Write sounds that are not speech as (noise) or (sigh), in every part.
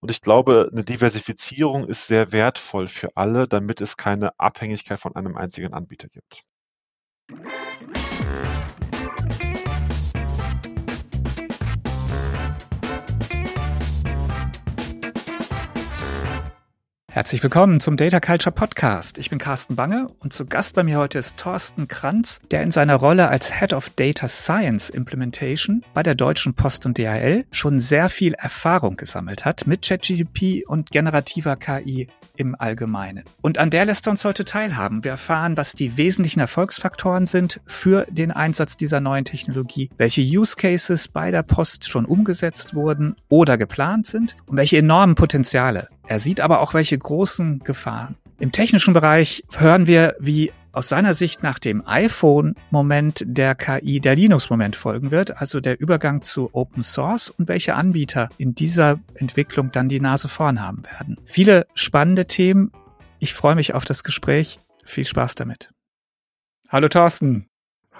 Und ich glaube, eine Diversifizierung ist sehr wertvoll für alle, damit es keine Abhängigkeit von einem einzigen Anbieter gibt. Herzlich willkommen zum Data Culture Podcast. Ich bin Carsten Bange und zu Gast bei mir heute ist Thorsten Kranz, der in seiner Rolle als Head of Data Science Implementation bei der Deutschen Post und DHL schon sehr viel Erfahrung gesammelt hat mit ChatGPT und generativer KI im Allgemeinen. Und an der lässt er uns heute teilhaben. Wir erfahren, was die wesentlichen Erfolgsfaktoren sind für den Einsatz dieser neuen Technologie, welche Use Cases bei der Post schon umgesetzt wurden oder geplant sind und welche enormen Potenziale er sieht aber auch welche großen Gefahren. Im technischen Bereich hören wir, wie aus seiner Sicht nach dem iPhone-Moment der KI der Linux-Moment folgen wird, also der Übergang zu Open Source und welche Anbieter in dieser Entwicklung dann die Nase vorn haben werden. Viele spannende Themen. Ich freue mich auf das Gespräch. Viel Spaß damit. Hallo Thorsten.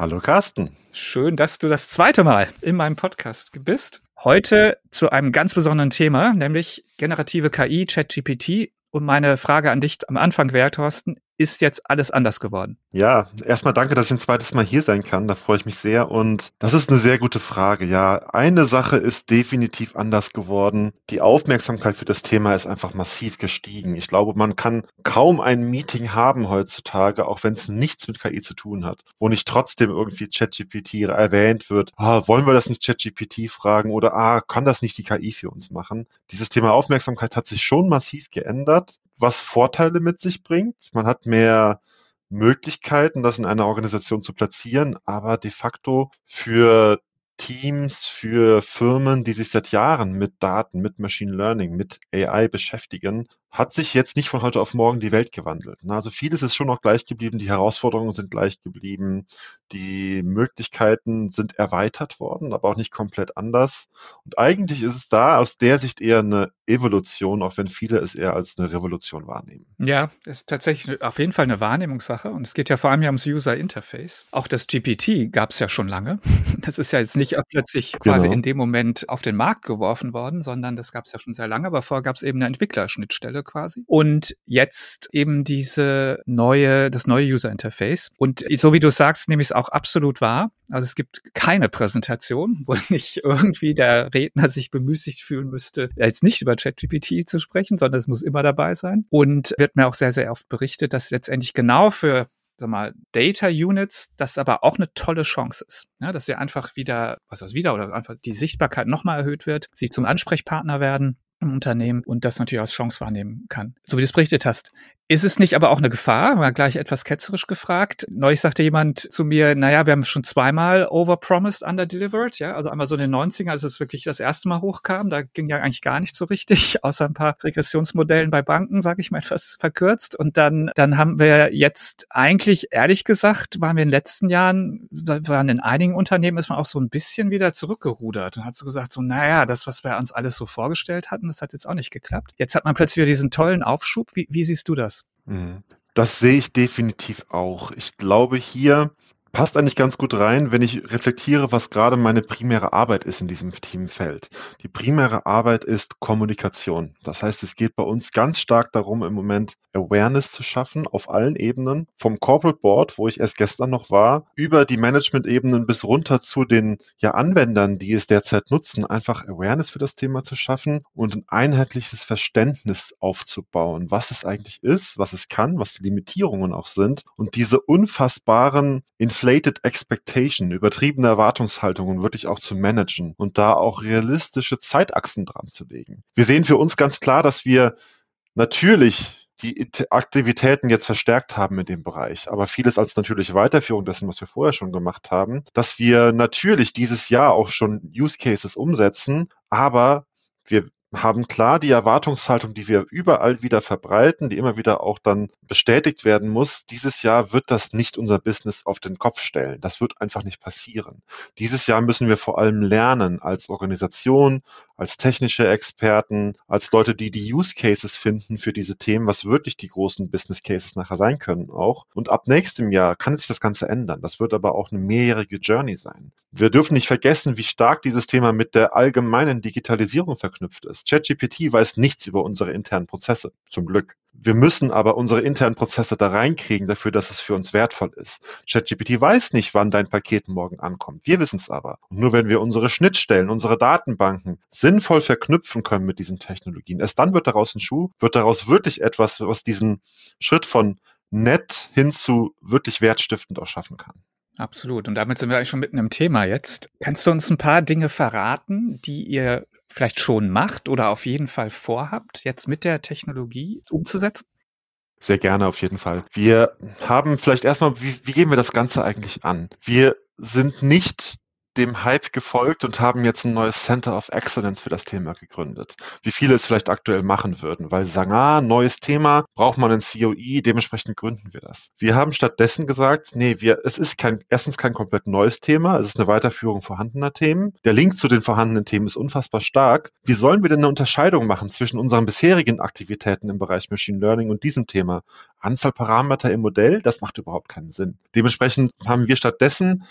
Hallo Carsten. Schön, dass du das zweite Mal in meinem Podcast bist. Heute zu einem ganz besonderen Thema, nämlich generative KI, ChatGPT. Und meine Frage an dich am Anfang wäre, Thorsten, ist jetzt alles anders geworden? Ja, erstmal danke, dass ich ein zweites Mal hier sein kann. Da freue ich mich sehr. Und das ist eine sehr gute Frage. Ja, eine Sache ist definitiv anders geworden. Die Aufmerksamkeit für das Thema ist einfach massiv gestiegen. Ich glaube, man kann kaum ein Meeting haben heutzutage, auch wenn es nichts mit KI zu tun hat, wo nicht trotzdem irgendwie ChatGPT erwähnt wird. Ah, wollen wir das nicht ChatGPT fragen oder ah, kann das nicht die KI für uns machen? Dieses Thema Aufmerksamkeit hat sich schon massiv geändert was Vorteile mit sich bringt. Man hat mehr Möglichkeiten, das in einer Organisation zu platzieren, aber de facto für Teams, für Firmen, die sich seit Jahren mit Daten, mit Machine Learning, mit AI beschäftigen, hat sich jetzt nicht von heute auf morgen die Welt gewandelt. Also vieles ist schon noch gleich geblieben, die Herausforderungen sind gleich geblieben, die Möglichkeiten sind erweitert worden, aber auch nicht komplett anders. Und eigentlich ist es da aus der Sicht eher eine Evolution, auch wenn viele es eher als eine Revolution wahrnehmen. Ja, ist tatsächlich auf jeden Fall eine Wahrnehmungssache und es geht ja vor allem ja ums User Interface. Auch das GPT gab es ja schon lange. (laughs) Das ist ja jetzt nicht plötzlich quasi genau. in dem Moment auf den Markt geworfen worden, sondern das gab es ja schon sehr lange, aber vorher gab es eben eine Entwicklerschnittstelle Stelle quasi. Und jetzt eben diese neue, das neue User Interface. Und so wie du sagst, nehme ich es auch absolut wahr. Also es gibt keine Präsentation, wo (laughs) nicht irgendwie der Redner sich bemüßigt fühlen müsste, jetzt nicht über ChatGPT zu sprechen, sondern es muss immer dabei sein. Und wird mir auch sehr, sehr oft berichtet, dass letztendlich genau für sag mal, Data Units, das aber auch eine tolle Chance ist. Ja, dass sie einfach wieder, was heißt wieder, oder einfach die Sichtbarkeit nochmal erhöht wird, sie zum Ansprechpartner werden im Unternehmen und das natürlich als Chance wahrnehmen kann. So wie du es berichtet hast. Ist es nicht aber auch eine Gefahr? War gleich etwas ketzerisch gefragt. Neulich sagte jemand zu mir, naja, wir haben schon zweimal overpromised, underdelivered, ja. Also einmal so in den 90ern, als es wirklich das erste Mal hochkam, da ging ja eigentlich gar nicht so richtig, (laughs) außer ein paar Regressionsmodellen bei Banken, sage ich mal etwas verkürzt. Und dann, dann haben wir jetzt eigentlich, ehrlich gesagt, waren wir in den letzten Jahren, waren in einigen Unternehmen ist man auch so ein bisschen wieder zurückgerudert und hat so gesagt, so, naja, das, was wir uns alles so vorgestellt hatten, das hat jetzt auch nicht geklappt. Jetzt hat man plötzlich wieder diesen tollen Aufschub. Wie, wie siehst du das? Mhm. Das sehe ich definitiv auch. Ich glaube, hier passt eigentlich ganz gut rein, wenn ich reflektiere, was gerade meine primäre Arbeit ist in diesem Teamfeld. Die primäre Arbeit ist Kommunikation. Das heißt, es geht bei uns ganz stark darum, im Moment Awareness zu schaffen auf allen Ebenen, vom Corporate Board, wo ich erst gestern noch war, über die Management-Ebenen bis runter zu den ja, Anwendern, die es derzeit nutzen, einfach Awareness für das Thema zu schaffen und ein einheitliches Verständnis aufzubauen, was es eigentlich ist, was es kann, was die Limitierungen auch sind und diese unfassbaren inflated expectation, übertriebene Erwartungshaltungen wirklich auch zu managen und da auch realistische Zeitachsen dran zu legen. Wir sehen für uns ganz klar, dass wir natürlich die Aktivitäten jetzt verstärkt haben in dem Bereich, aber vieles als natürliche Weiterführung dessen, was wir vorher schon gemacht haben, dass wir natürlich dieses Jahr auch schon Use Cases umsetzen, aber wir haben klar die Erwartungshaltung, die wir überall wieder verbreiten, die immer wieder auch dann bestätigt werden muss. Dieses Jahr wird das nicht unser Business auf den Kopf stellen. Das wird einfach nicht passieren. Dieses Jahr müssen wir vor allem lernen als Organisation, als technische Experten, als Leute, die die Use Cases finden für diese Themen, was wirklich die großen Business Cases nachher sein können auch. Und ab nächstem Jahr kann sich das Ganze ändern. Das wird aber auch eine mehrjährige Journey sein. Wir dürfen nicht vergessen, wie stark dieses Thema mit der allgemeinen Digitalisierung verknüpft ist. ChatGPT weiß nichts über unsere internen Prozesse, zum Glück. Wir müssen aber unsere internen Prozesse da reinkriegen dafür, dass es für uns wertvoll ist. ChatGPT weiß nicht, wann dein Paket morgen ankommt. Wir wissen es aber. Und nur wenn wir unsere Schnittstellen, unsere Datenbanken sinnvoll verknüpfen können mit diesen Technologien, erst dann wird daraus ein Schuh, wird daraus wirklich etwas, was diesen Schritt von nett hin zu wirklich wertstiftend auch schaffen kann. Absolut. Und damit sind wir eigentlich schon mitten im Thema jetzt. Kannst du uns ein paar Dinge verraten, die ihr vielleicht schon macht oder auf jeden Fall vorhabt, jetzt mit der Technologie umzusetzen? Sehr gerne auf jeden Fall. Wir haben vielleicht erstmal, wie, wie gehen wir das Ganze eigentlich an? Wir sind nicht dem Hype gefolgt und haben jetzt ein neues Center of Excellence für das Thema gegründet. Wie viele es vielleicht aktuell machen würden, weil sie sagen, ah, neues Thema, braucht man ein COE, dementsprechend gründen wir das. Wir haben stattdessen gesagt, nee, wir, es ist kein, erstens kein komplett neues Thema, es ist eine Weiterführung vorhandener Themen. Der Link zu den vorhandenen Themen ist unfassbar stark. Wie sollen wir denn eine Unterscheidung machen zwischen unseren bisherigen Aktivitäten im Bereich Machine Learning und diesem Thema? Anzahl Parameter im Modell, das macht überhaupt keinen Sinn. Dementsprechend haben wir stattdessen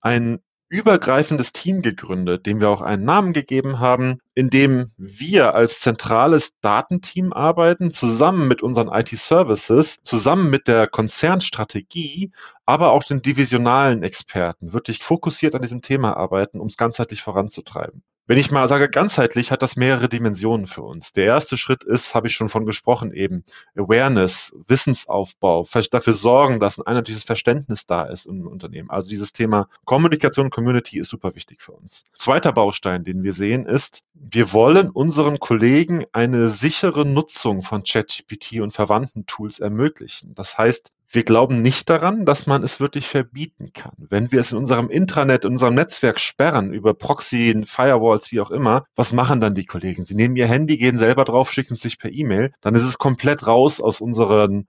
ein übergreifendes Team gegründet, dem wir auch einen Namen gegeben haben, in dem wir als zentrales Datenteam arbeiten, zusammen mit unseren IT-Services, zusammen mit der Konzernstrategie, aber auch den divisionalen Experten, wirklich fokussiert an diesem Thema arbeiten, um es ganzheitlich voranzutreiben. Wenn ich mal sage ganzheitlich, hat das mehrere Dimensionen für uns. Der erste Schritt ist, habe ich schon von gesprochen eben, Awareness, Wissensaufbau, dafür sorgen, dass ein einheitliches Verständnis da ist im Unternehmen. Also dieses Thema Kommunikation, Community ist super wichtig für uns. Zweiter Baustein, den wir sehen, ist, wir wollen unseren Kollegen eine sichere Nutzung von ChatGPT und verwandten Tools ermöglichen. Das heißt, wir glauben nicht daran, dass man es wirklich verbieten kann. Wenn wir es in unserem Intranet, in unserem Netzwerk sperren, über Proxy, Firewalls, wie auch immer, was machen dann die Kollegen? Sie nehmen ihr Handy, gehen selber drauf, schicken es sich per E-Mail, dann ist es komplett raus aus unseren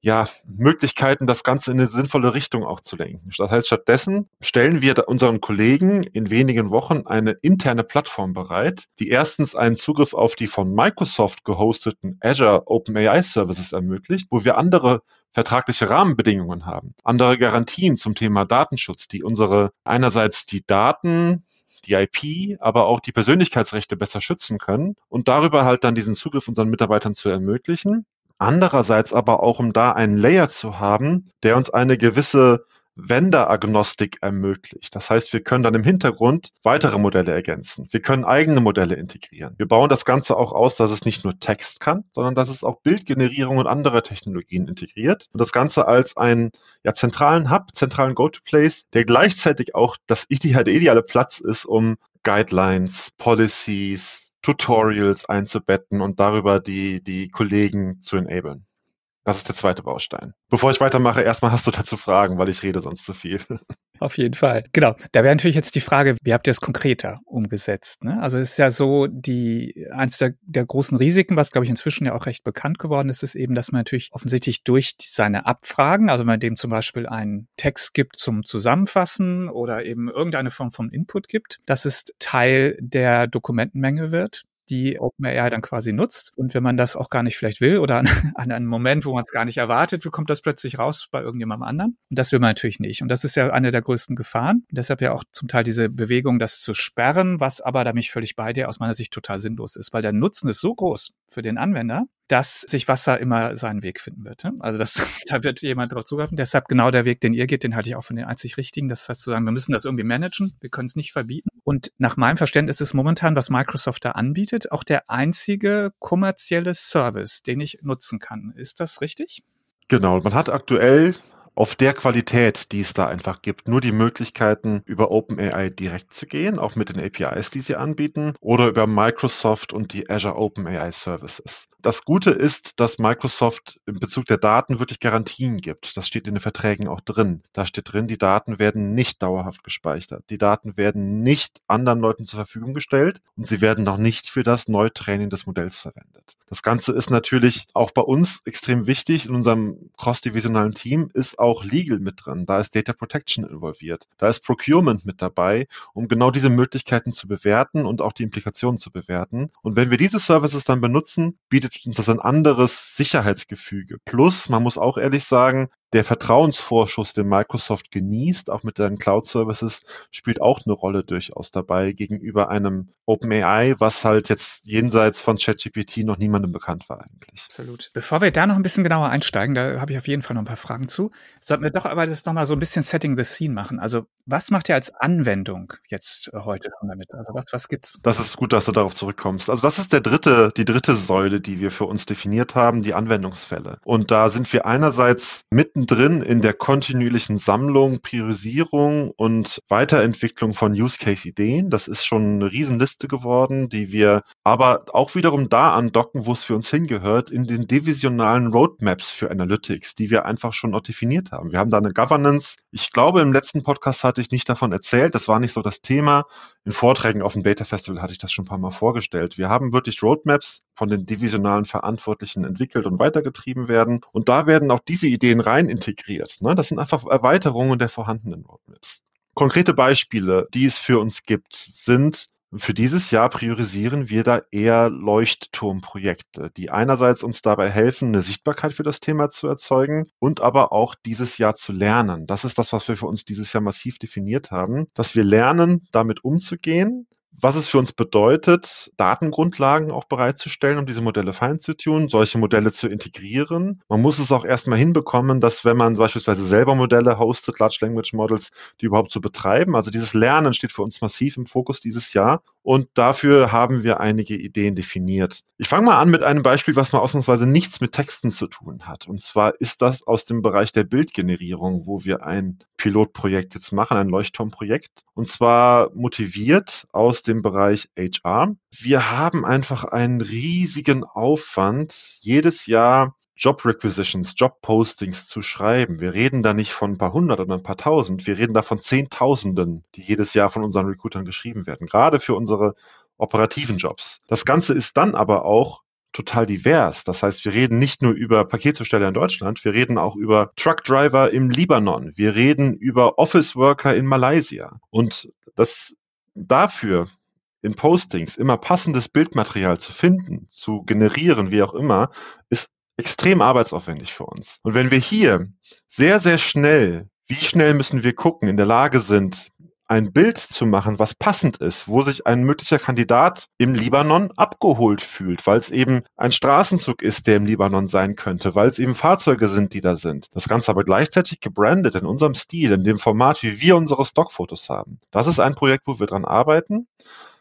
ja, Möglichkeiten, das Ganze in eine sinnvolle Richtung auch zu lenken. Das heißt, stattdessen stellen wir unseren Kollegen in wenigen Wochen eine interne Plattform bereit, die erstens einen Zugriff auf die von Microsoft gehosteten Azure OpenAI Services ermöglicht, wo wir andere vertragliche Rahmenbedingungen haben, andere Garantien zum Thema Datenschutz, die unsere einerseits die Daten die IP, aber auch die Persönlichkeitsrechte besser schützen können und darüber halt dann diesen Zugriff unseren Mitarbeitern zu ermöglichen. Andererseits aber auch, um da einen Layer zu haben, der uns eine gewisse Vendor-Agnostik ermöglicht. Das heißt, wir können dann im Hintergrund weitere Modelle ergänzen. Wir können eigene Modelle integrieren. Wir bauen das Ganze auch aus, dass es nicht nur Text kann, sondern dass es auch Bildgenerierung und andere Technologien integriert. Und das Ganze als einen ja, zentralen Hub, zentralen Go-to-Place, der gleichzeitig auch das der ideale Platz ist, um Guidelines, Policies, Tutorials einzubetten und darüber die, die Kollegen zu enablen. Das ist der zweite Baustein. Bevor ich weitermache, erstmal hast du dazu Fragen, weil ich rede sonst zu viel. (laughs) Auf jeden Fall. Genau. Da wäre natürlich jetzt die Frage, wie habt ihr es konkreter umgesetzt? Ne? Also es ist ja so, die eins der, der großen Risiken, was glaube ich inzwischen ja auch recht bekannt geworden ist, ist eben, dass man natürlich offensichtlich durch seine Abfragen, also wenn man dem zum Beispiel einen Text gibt zum Zusammenfassen oder eben irgendeine Form von Input gibt, dass es Teil der Dokumentenmenge wird die OpenAI dann quasi nutzt. Und wenn man das auch gar nicht vielleicht will oder an, (laughs) an einem Moment, wo man es gar nicht erwartet, kommt das plötzlich raus bei irgendjemandem anderen. Und das will man natürlich nicht. Und das ist ja eine der größten Gefahren. Und deshalb ja auch zum Teil diese Bewegung, das zu sperren, was aber, da bin ich völlig bei dir, aus meiner Sicht total sinnlos ist, weil der Nutzen ist so groß für den Anwender, dass sich Wasser immer seinen Weg finden wird. Also das, (laughs) da wird jemand drauf zugreifen. Deshalb genau der Weg, den ihr geht, den halte ich auch für den einzig richtigen. Das heißt zu sagen, wir müssen das irgendwie managen. Wir können es nicht verbieten. Und nach meinem Verständnis ist momentan, was Microsoft da anbietet, auch der einzige kommerzielle Service, den ich nutzen kann. Ist das richtig? Genau. Man hat aktuell auf der Qualität, die es da einfach gibt, nur die Möglichkeiten, über OpenAI direkt zu gehen, auch mit den APIs, die sie anbieten, oder über Microsoft und die Azure OpenAI Services. Das Gute ist, dass Microsoft in Bezug der Daten wirklich Garantien gibt. Das steht in den Verträgen auch drin. Da steht drin, die Daten werden nicht dauerhaft gespeichert. Die Daten werden nicht anderen Leuten zur Verfügung gestellt und sie werden noch nicht für das Neutraining des Modells verwendet. Das Ganze ist natürlich auch bei uns extrem wichtig. In unserem cross-divisionalen Team ist Legal mit drin. Da ist Data Protection involviert. Da ist Procurement mit dabei, um genau diese Möglichkeiten zu bewerten und auch die Implikationen zu bewerten. Und wenn wir diese Services dann benutzen, bietet uns das ein anderes Sicherheitsgefüge. Plus, man muss auch ehrlich sagen, der Vertrauensvorschuss, den Microsoft genießt, auch mit seinen Cloud-Services, spielt auch eine Rolle durchaus dabei gegenüber einem OpenAI, was halt jetzt jenseits von ChatGPT noch niemandem bekannt war eigentlich. Absolut. Bevor wir da noch ein bisschen genauer einsteigen, da habe ich auf jeden Fall noch ein paar Fragen zu, sollten wir doch aber das nochmal so ein bisschen Setting the Scene machen. Also was macht ihr als Anwendung jetzt äh, heute damit? Also was, was gibt's? Das ist gut, dass du darauf zurückkommst. Also das ist der dritte, die dritte Säule, die wir für uns definiert haben, die Anwendungsfälle. Und da sind wir einerseits mittendrin in der kontinuierlichen Sammlung, Priorisierung und Weiterentwicklung von Use Case Ideen. Das ist schon eine Riesenliste geworden, die wir aber auch wiederum da andocken, wo es für uns hingehört, in den divisionalen Roadmaps für Analytics, die wir einfach schon auch definiert haben. Wir haben da eine Governance. Ich glaube, im letzten Podcast hatte ich nicht davon erzählt. Das war nicht so das Thema. In Vorträgen auf dem Data Festival hatte ich das schon ein paar Mal vorgestellt. Wir haben wirklich Roadmaps von den divisionalen Verantwortlichen entwickelt und weitergetrieben werden. Und da werden auch diese Ideen rein integriert. Ne? Das sind einfach Erweiterungen der vorhandenen Roadmaps. Konkrete Beispiele, die es für uns gibt, sind für dieses Jahr priorisieren wir da eher Leuchtturmprojekte, die einerseits uns dabei helfen, eine Sichtbarkeit für das Thema zu erzeugen und aber auch dieses Jahr zu lernen. Das ist das, was wir für uns dieses Jahr massiv definiert haben, dass wir lernen, damit umzugehen, was es für uns bedeutet, Datengrundlagen auch bereitzustellen, um diese Modelle fein zu tun, solche Modelle zu integrieren. Man muss es auch erstmal hinbekommen, dass wenn man beispielsweise selber Modelle hostet, Large Language Models, die überhaupt zu betreiben. Also dieses Lernen steht für uns massiv im Fokus dieses Jahr und dafür haben wir einige Ideen definiert. Ich fange mal an mit einem Beispiel, was mal ausnahmsweise nichts mit Texten zu tun hat. Und zwar ist das aus dem Bereich der Bildgenerierung, wo wir ein Pilotprojekt jetzt machen, ein Leuchtturmprojekt. Und zwar motiviert aus dem Bereich HR. Wir haben einfach einen riesigen Aufwand, jedes Jahr Job Requisitions, Job Postings zu schreiben. Wir reden da nicht von ein paar hundert oder ein paar tausend. Wir reden da von Zehntausenden, die jedes Jahr von unseren Recruitern geschrieben werden. Gerade für unsere operativen Jobs. Das Ganze ist dann aber auch total divers. Das heißt, wir reden nicht nur über Paketzusteller in Deutschland, wir reden auch über Truckdriver im Libanon, wir reden über Office Worker in Malaysia. Und das dafür in Postings immer passendes Bildmaterial zu finden, zu generieren, wie auch immer, ist extrem arbeitsaufwendig für uns. Und wenn wir hier sehr, sehr schnell, wie schnell müssen wir gucken, in der Lage sind, ein Bild zu machen, was passend ist, wo sich ein möglicher Kandidat im Libanon abgeholt fühlt, weil es eben ein Straßenzug ist, der im Libanon sein könnte, weil es eben Fahrzeuge sind, die da sind. Das Ganze aber gleichzeitig gebrandet in unserem Stil, in dem Format, wie wir unsere Stockfotos haben. Das ist ein Projekt, wo wir dran arbeiten.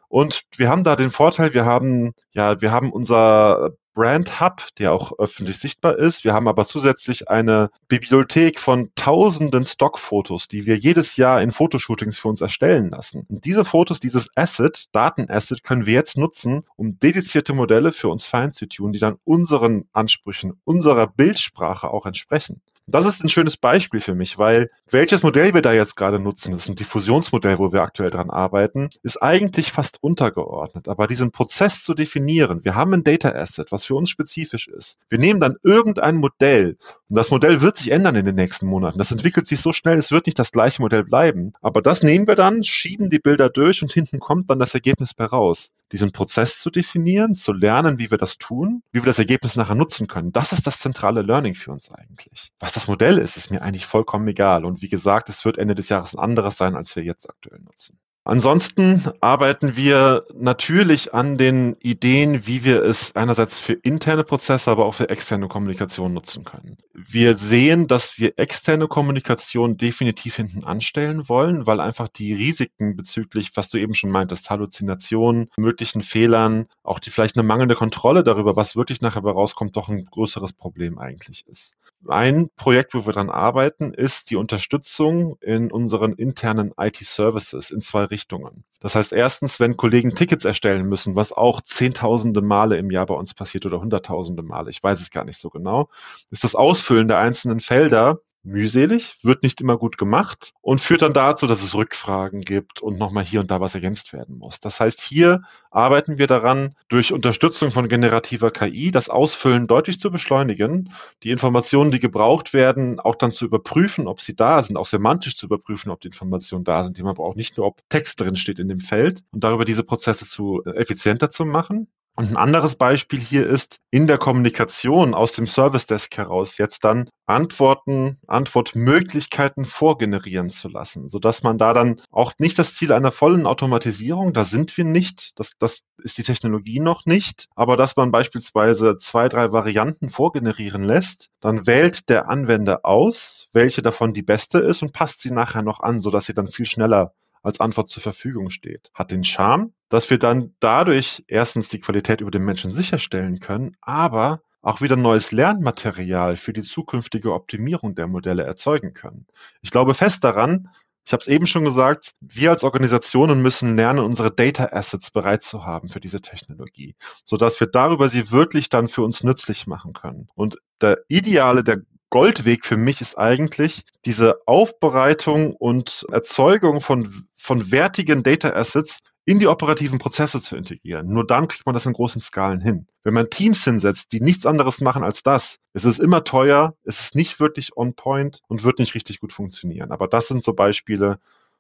Und wir haben da den Vorteil, wir haben, ja, wir haben unser Brand Hub, der auch öffentlich sichtbar ist. Wir haben aber zusätzlich eine Bibliothek von tausenden Stockfotos, die wir jedes Jahr in Fotoshootings für uns erstellen lassen. Und diese Fotos, dieses Asset, Datenasset, können wir jetzt nutzen, um dedizierte Modelle für uns fein zu tun, die dann unseren Ansprüchen, unserer Bildsprache auch entsprechen. Das ist ein schönes Beispiel für mich, weil welches Modell wir da jetzt gerade nutzen, das ist ein Diffusionsmodell, wo wir aktuell dran arbeiten, ist eigentlich fast untergeordnet. Aber diesen Prozess zu definieren, wir haben ein Data Asset, was für uns spezifisch ist. Wir nehmen dann irgendein Modell und das Modell wird sich ändern in den nächsten Monaten. Das entwickelt sich so schnell, es wird nicht das gleiche Modell bleiben. Aber das nehmen wir dann, schieben die Bilder durch und hinten kommt dann das Ergebnis bei raus diesen Prozess zu definieren, zu lernen, wie wir das tun, wie wir das Ergebnis nachher nutzen können. Das ist das zentrale Learning für uns eigentlich. Was das Modell ist, ist mir eigentlich vollkommen egal. Und wie gesagt, es wird Ende des Jahres ein anderes sein, als wir jetzt aktuell nutzen. Ansonsten arbeiten wir natürlich an den Ideen, wie wir es einerseits für interne Prozesse, aber auch für externe Kommunikation nutzen können. Wir sehen, dass wir externe Kommunikation definitiv hinten anstellen wollen, weil einfach die Risiken bezüglich, was du eben schon meintest, Halluzinationen, möglichen Fehlern, auch die vielleicht eine mangelnde Kontrolle darüber, was wirklich nachher rauskommt, doch ein größeres Problem eigentlich ist. Ein Projekt, wo wir dran arbeiten, ist die Unterstützung in unseren internen IT-Services in zwei Richtungen. Das heißt, erstens, wenn Kollegen Tickets erstellen müssen, was auch zehntausende Male im Jahr bei uns passiert oder hunderttausende Male, ich weiß es gar nicht so genau, ist das Ausfüllen der einzelnen Felder mühselig, wird nicht immer gut gemacht und führt dann dazu, dass es Rückfragen gibt und nochmal hier und da was ergänzt werden muss. Das heißt, hier arbeiten wir daran, durch Unterstützung von generativer KI das Ausfüllen deutlich zu beschleunigen, die Informationen, die gebraucht werden, auch dann zu überprüfen, ob sie da sind, auch semantisch zu überprüfen, ob die Informationen da sind, die man braucht, nicht nur, ob Text drin steht in dem Feld und darüber diese Prozesse zu äh, effizienter zu machen. Und ein anderes Beispiel hier ist, in der Kommunikation aus dem Service Desk heraus jetzt dann Antworten, Antwortmöglichkeiten vorgenerieren zu lassen, sodass man da dann auch nicht das Ziel einer vollen Automatisierung, da sind wir nicht, das, das ist die Technologie noch nicht, aber dass man beispielsweise zwei, drei Varianten vorgenerieren lässt, dann wählt der Anwender aus, welche davon die beste ist und passt sie nachher noch an, sodass sie dann viel schneller als Antwort zur Verfügung steht. Hat den Charme, dass wir dann dadurch erstens die Qualität über den Menschen sicherstellen können, aber auch wieder neues Lernmaterial für die zukünftige Optimierung der Modelle erzeugen können. Ich glaube fest daran, ich habe es eben schon gesagt, wir als Organisationen müssen lernen, unsere Data Assets bereit zu haben für diese Technologie, sodass wir darüber sie wirklich dann für uns nützlich machen können. Und der ideale, der Goldweg für mich ist eigentlich diese Aufbereitung und Erzeugung von, von wertigen Data Assets in die operativen Prozesse zu integrieren. Nur dann kriegt man das in großen Skalen hin. Wenn man Teams hinsetzt, die nichts anderes machen als das, ist es immer teuer, es ist nicht wirklich on point und wird nicht richtig gut funktionieren. Aber das sind so Beispiele,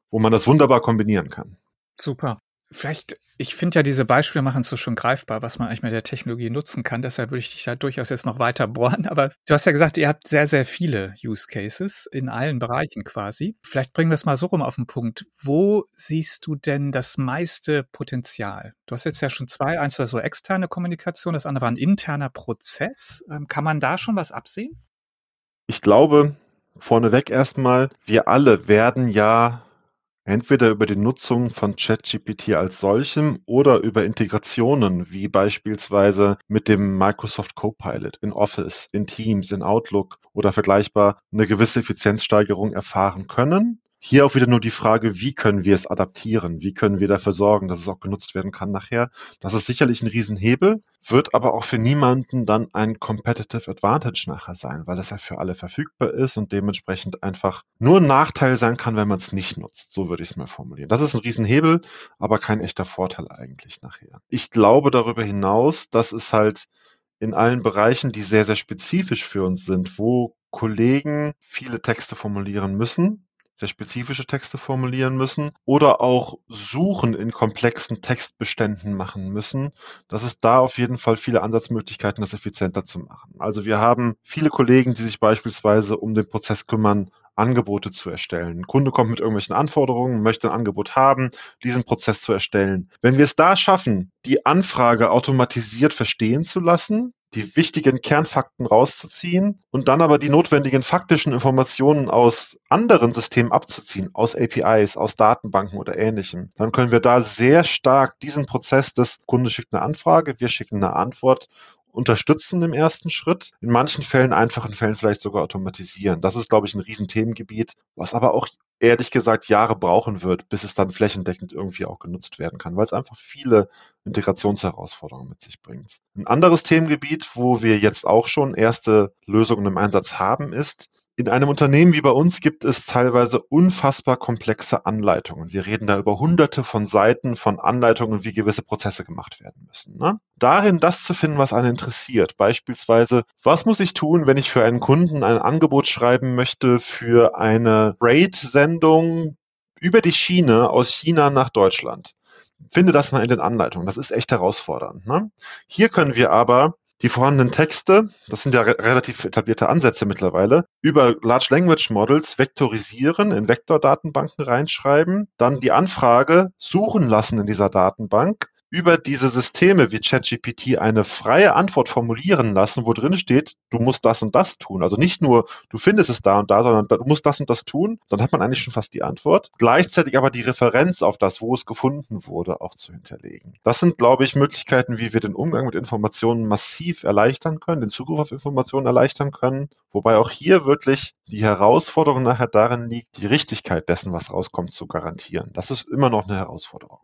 wo man das wunderbar kombinieren kann. Super. Vielleicht, ich finde ja, diese Beispiele machen es so schon greifbar, was man eigentlich mit der Technologie nutzen kann. Deshalb würde ich dich da durchaus jetzt noch weiter bohren. Aber du hast ja gesagt, ihr habt sehr, sehr viele Use Cases in allen Bereichen quasi. Vielleicht bringen wir es mal so rum auf den Punkt. Wo siehst du denn das meiste Potenzial? Du hast jetzt ja schon zwei, eins war so externe Kommunikation, das andere war ein interner Prozess. Ähm, kann man da schon was absehen? Ich glaube, vorneweg erstmal, wir alle werden ja Entweder über die Nutzung von ChatGPT als solchem oder über Integrationen wie beispielsweise mit dem Microsoft Copilot in Office, in Teams, in Outlook oder vergleichbar eine gewisse Effizienzsteigerung erfahren können hier auch wieder nur die Frage, wie können wir es adaptieren? Wie können wir dafür sorgen, dass es auch genutzt werden kann nachher? Das ist sicherlich ein Riesenhebel, wird aber auch für niemanden dann ein Competitive Advantage nachher sein, weil es ja für alle verfügbar ist und dementsprechend einfach nur ein Nachteil sein kann, wenn man es nicht nutzt. So würde ich es mal formulieren. Das ist ein Riesenhebel, aber kein echter Vorteil eigentlich nachher. Ich glaube darüber hinaus, dass es halt in allen Bereichen, die sehr, sehr spezifisch für uns sind, wo Kollegen viele Texte formulieren müssen, sehr spezifische Texte formulieren müssen oder auch Suchen in komplexen Textbeständen machen müssen, dass es da auf jeden Fall viele Ansatzmöglichkeiten, das effizienter zu machen. Also wir haben viele Kollegen, die sich beispielsweise um den Prozess kümmern, Angebote zu erstellen. Ein Kunde kommt mit irgendwelchen Anforderungen, möchte ein Angebot haben, diesen Prozess zu erstellen. Wenn wir es da schaffen, die Anfrage automatisiert verstehen zu lassen, die wichtigen Kernfakten rauszuziehen und dann aber die notwendigen faktischen Informationen aus anderen Systemen abzuziehen, aus APIs, aus Datenbanken oder ähnlichem. Dann können wir da sehr stark diesen Prozess des Kunde schickt eine Anfrage, wir schicken eine Antwort unterstützen im ersten Schritt, in manchen Fällen, einfachen Fällen vielleicht sogar automatisieren. Das ist, glaube ich, ein Riesenthemengebiet, was aber auch ehrlich gesagt Jahre brauchen wird, bis es dann flächendeckend irgendwie auch genutzt werden kann, weil es einfach viele Integrationsherausforderungen mit sich bringt. Ein anderes Themengebiet, wo wir jetzt auch schon erste Lösungen im Einsatz haben, ist, in einem Unternehmen wie bei uns gibt es teilweise unfassbar komplexe Anleitungen. Wir reden da über hunderte von Seiten von Anleitungen, wie gewisse Prozesse gemacht werden müssen. Ne? Darin das zu finden, was einen interessiert. Beispielsweise, was muss ich tun, wenn ich für einen Kunden ein Angebot schreiben möchte für eine Raid-Sendung über die Schiene aus China nach Deutschland? Finde das mal in den Anleitungen. Das ist echt herausfordernd. Ne? Hier können wir aber die vorhandenen Texte, das sind ja re relativ etablierte Ansätze mittlerweile, über Large Language Models vektorisieren, in Vektordatenbanken reinschreiben, dann die Anfrage suchen lassen in dieser Datenbank, über diese Systeme wie ChatGPT eine freie Antwort formulieren lassen, wo drin steht, du musst das und das tun. Also nicht nur, du findest es da und da, sondern du musst das und das tun, dann hat man eigentlich schon fast die Antwort. Gleichzeitig aber die Referenz auf das, wo es gefunden wurde, auch zu hinterlegen. Das sind, glaube ich, Möglichkeiten, wie wir den Umgang mit Informationen massiv erleichtern können, den Zugriff auf Informationen erleichtern können. Wobei auch hier wirklich die Herausforderung nachher darin liegt, die Richtigkeit dessen, was rauskommt, zu garantieren. Das ist immer noch eine Herausforderung.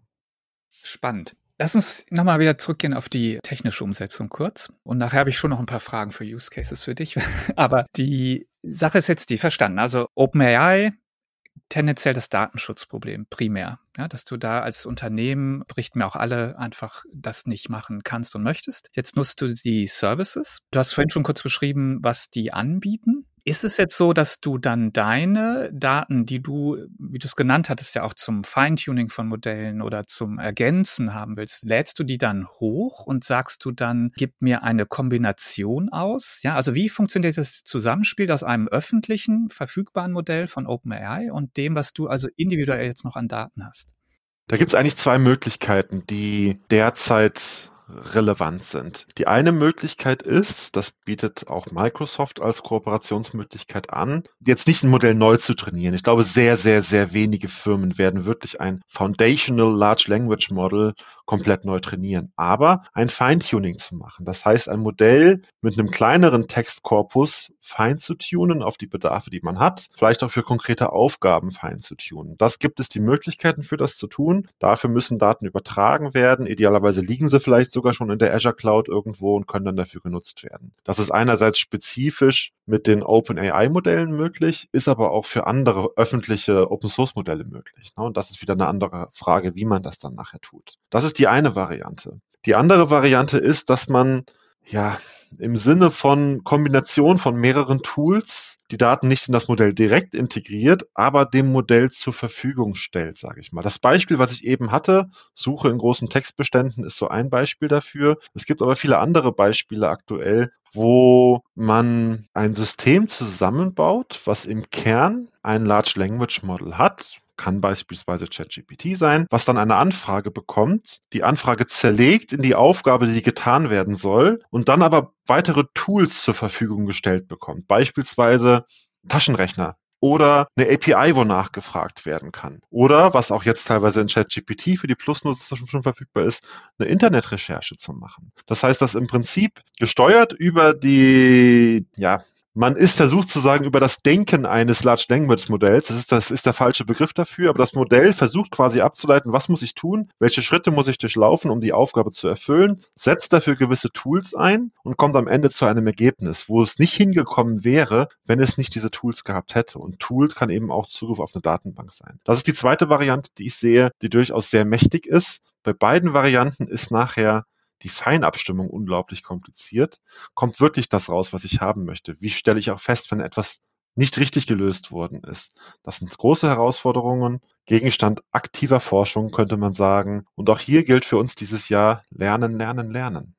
Spannend. Lass uns nochmal wieder zurückgehen auf die technische Umsetzung kurz. Und nachher habe ich schon noch ein paar Fragen für Use Cases für dich. (laughs) Aber die Sache ist jetzt die verstanden. Also OpenAI tendenziell das Datenschutzproblem primär. Ja, dass du da als Unternehmen, berichten mir auch alle, einfach das nicht machen kannst und möchtest. Jetzt nutzt du die Services. Du hast vorhin schon kurz beschrieben, was die anbieten. Ist es jetzt so, dass du dann deine Daten, die du, wie du es genannt hattest, ja auch zum Feintuning von Modellen oder zum Ergänzen haben willst, lädst du die dann hoch und sagst du dann, gib mir eine Kombination aus? Ja, also wie funktioniert das Zusammenspiel aus einem öffentlichen, verfügbaren Modell von OpenAI und dem, was du also individuell jetzt noch an Daten hast? Da gibt es eigentlich zwei Möglichkeiten, die derzeit relevant sind. Die eine Möglichkeit ist, das bietet auch Microsoft als Kooperationsmöglichkeit an, jetzt nicht ein Modell neu zu trainieren. Ich glaube, sehr, sehr, sehr wenige Firmen werden wirklich ein Foundational Large Language Model komplett neu trainieren, aber ein Feintuning zu machen. Das heißt, ein Modell mit einem kleineren Textkorpus fein zu tunen auf die Bedarfe, die man hat, vielleicht auch für konkrete Aufgaben fein zu tunen. Das gibt es die Möglichkeiten für das zu tun. Dafür müssen Daten übertragen werden. Idealerweise liegen sie vielleicht sogar schon in der Azure Cloud irgendwo und können dann dafür genutzt werden. Das ist einerseits spezifisch mit den OpenAI-Modellen möglich, ist aber auch für andere öffentliche Open-Source-Modelle möglich. Ne? Und das ist wieder eine andere Frage, wie man das dann nachher tut. Das ist die eine Variante. Die andere Variante ist, dass man ja im Sinne von Kombination von mehreren Tools die Daten nicht in das Modell direkt integriert, aber dem Modell zur Verfügung stellt, sage ich mal. Das Beispiel, was ich eben hatte, Suche in großen Textbeständen, ist so ein Beispiel dafür. Es gibt aber viele andere Beispiele aktuell, wo man ein System zusammenbaut, was im Kern ein Large Language Model hat, kann beispielsweise ChatGPT sein, was dann eine Anfrage bekommt, die Anfrage zerlegt in die Aufgabe, die getan werden soll und dann aber weitere Tools zur Verfügung gestellt bekommt, beispielsweise Taschenrechner oder eine API, wo nachgefragt werden kann. Oder, was auch jetzt teilweise in ChatGPT für die Plus-Nutzer schon verfügbar ist, eine Internetrecherche zu machen. Das heißt, dass im Prinzip gesteuert über die, ja, man ist versucht zu sagen, über das Denken eines Large Language Modells, das ist, das ist der falsche Begriff dafür, aber das Modell versucht quasi abzuleiten, was muss ich tun, welche Schritte muss ich durchlaufen, um die Aufgabe zu erfüllen, setzt dafür gewisse Tools ein und kommt am Ende zu einem Ergebnis, wo es nicht hingekommen wäre, wenn es nicht diese Tools gehabt hätte. Und Tools kann eben auch Zugriff auf eine Datenbank sein. Das ist die zweite Variante, die ich sehe, die durchaus sehr mächtig ist. Bei beiden Varianten ist nachher die Feinabstimmung unglaublich kompliziert. Kommt wirklich das raus, was ich haben möchte? Wie stelle ich auch fest, wenn etwas nicht richtig gelöst worden ist? Das sind große Herausforderungen, Gegenstand aktiver Forschung, könnte man sagen. Und auch hier gilt für uns dieses Jahr Lernen, Lernen, Lernen.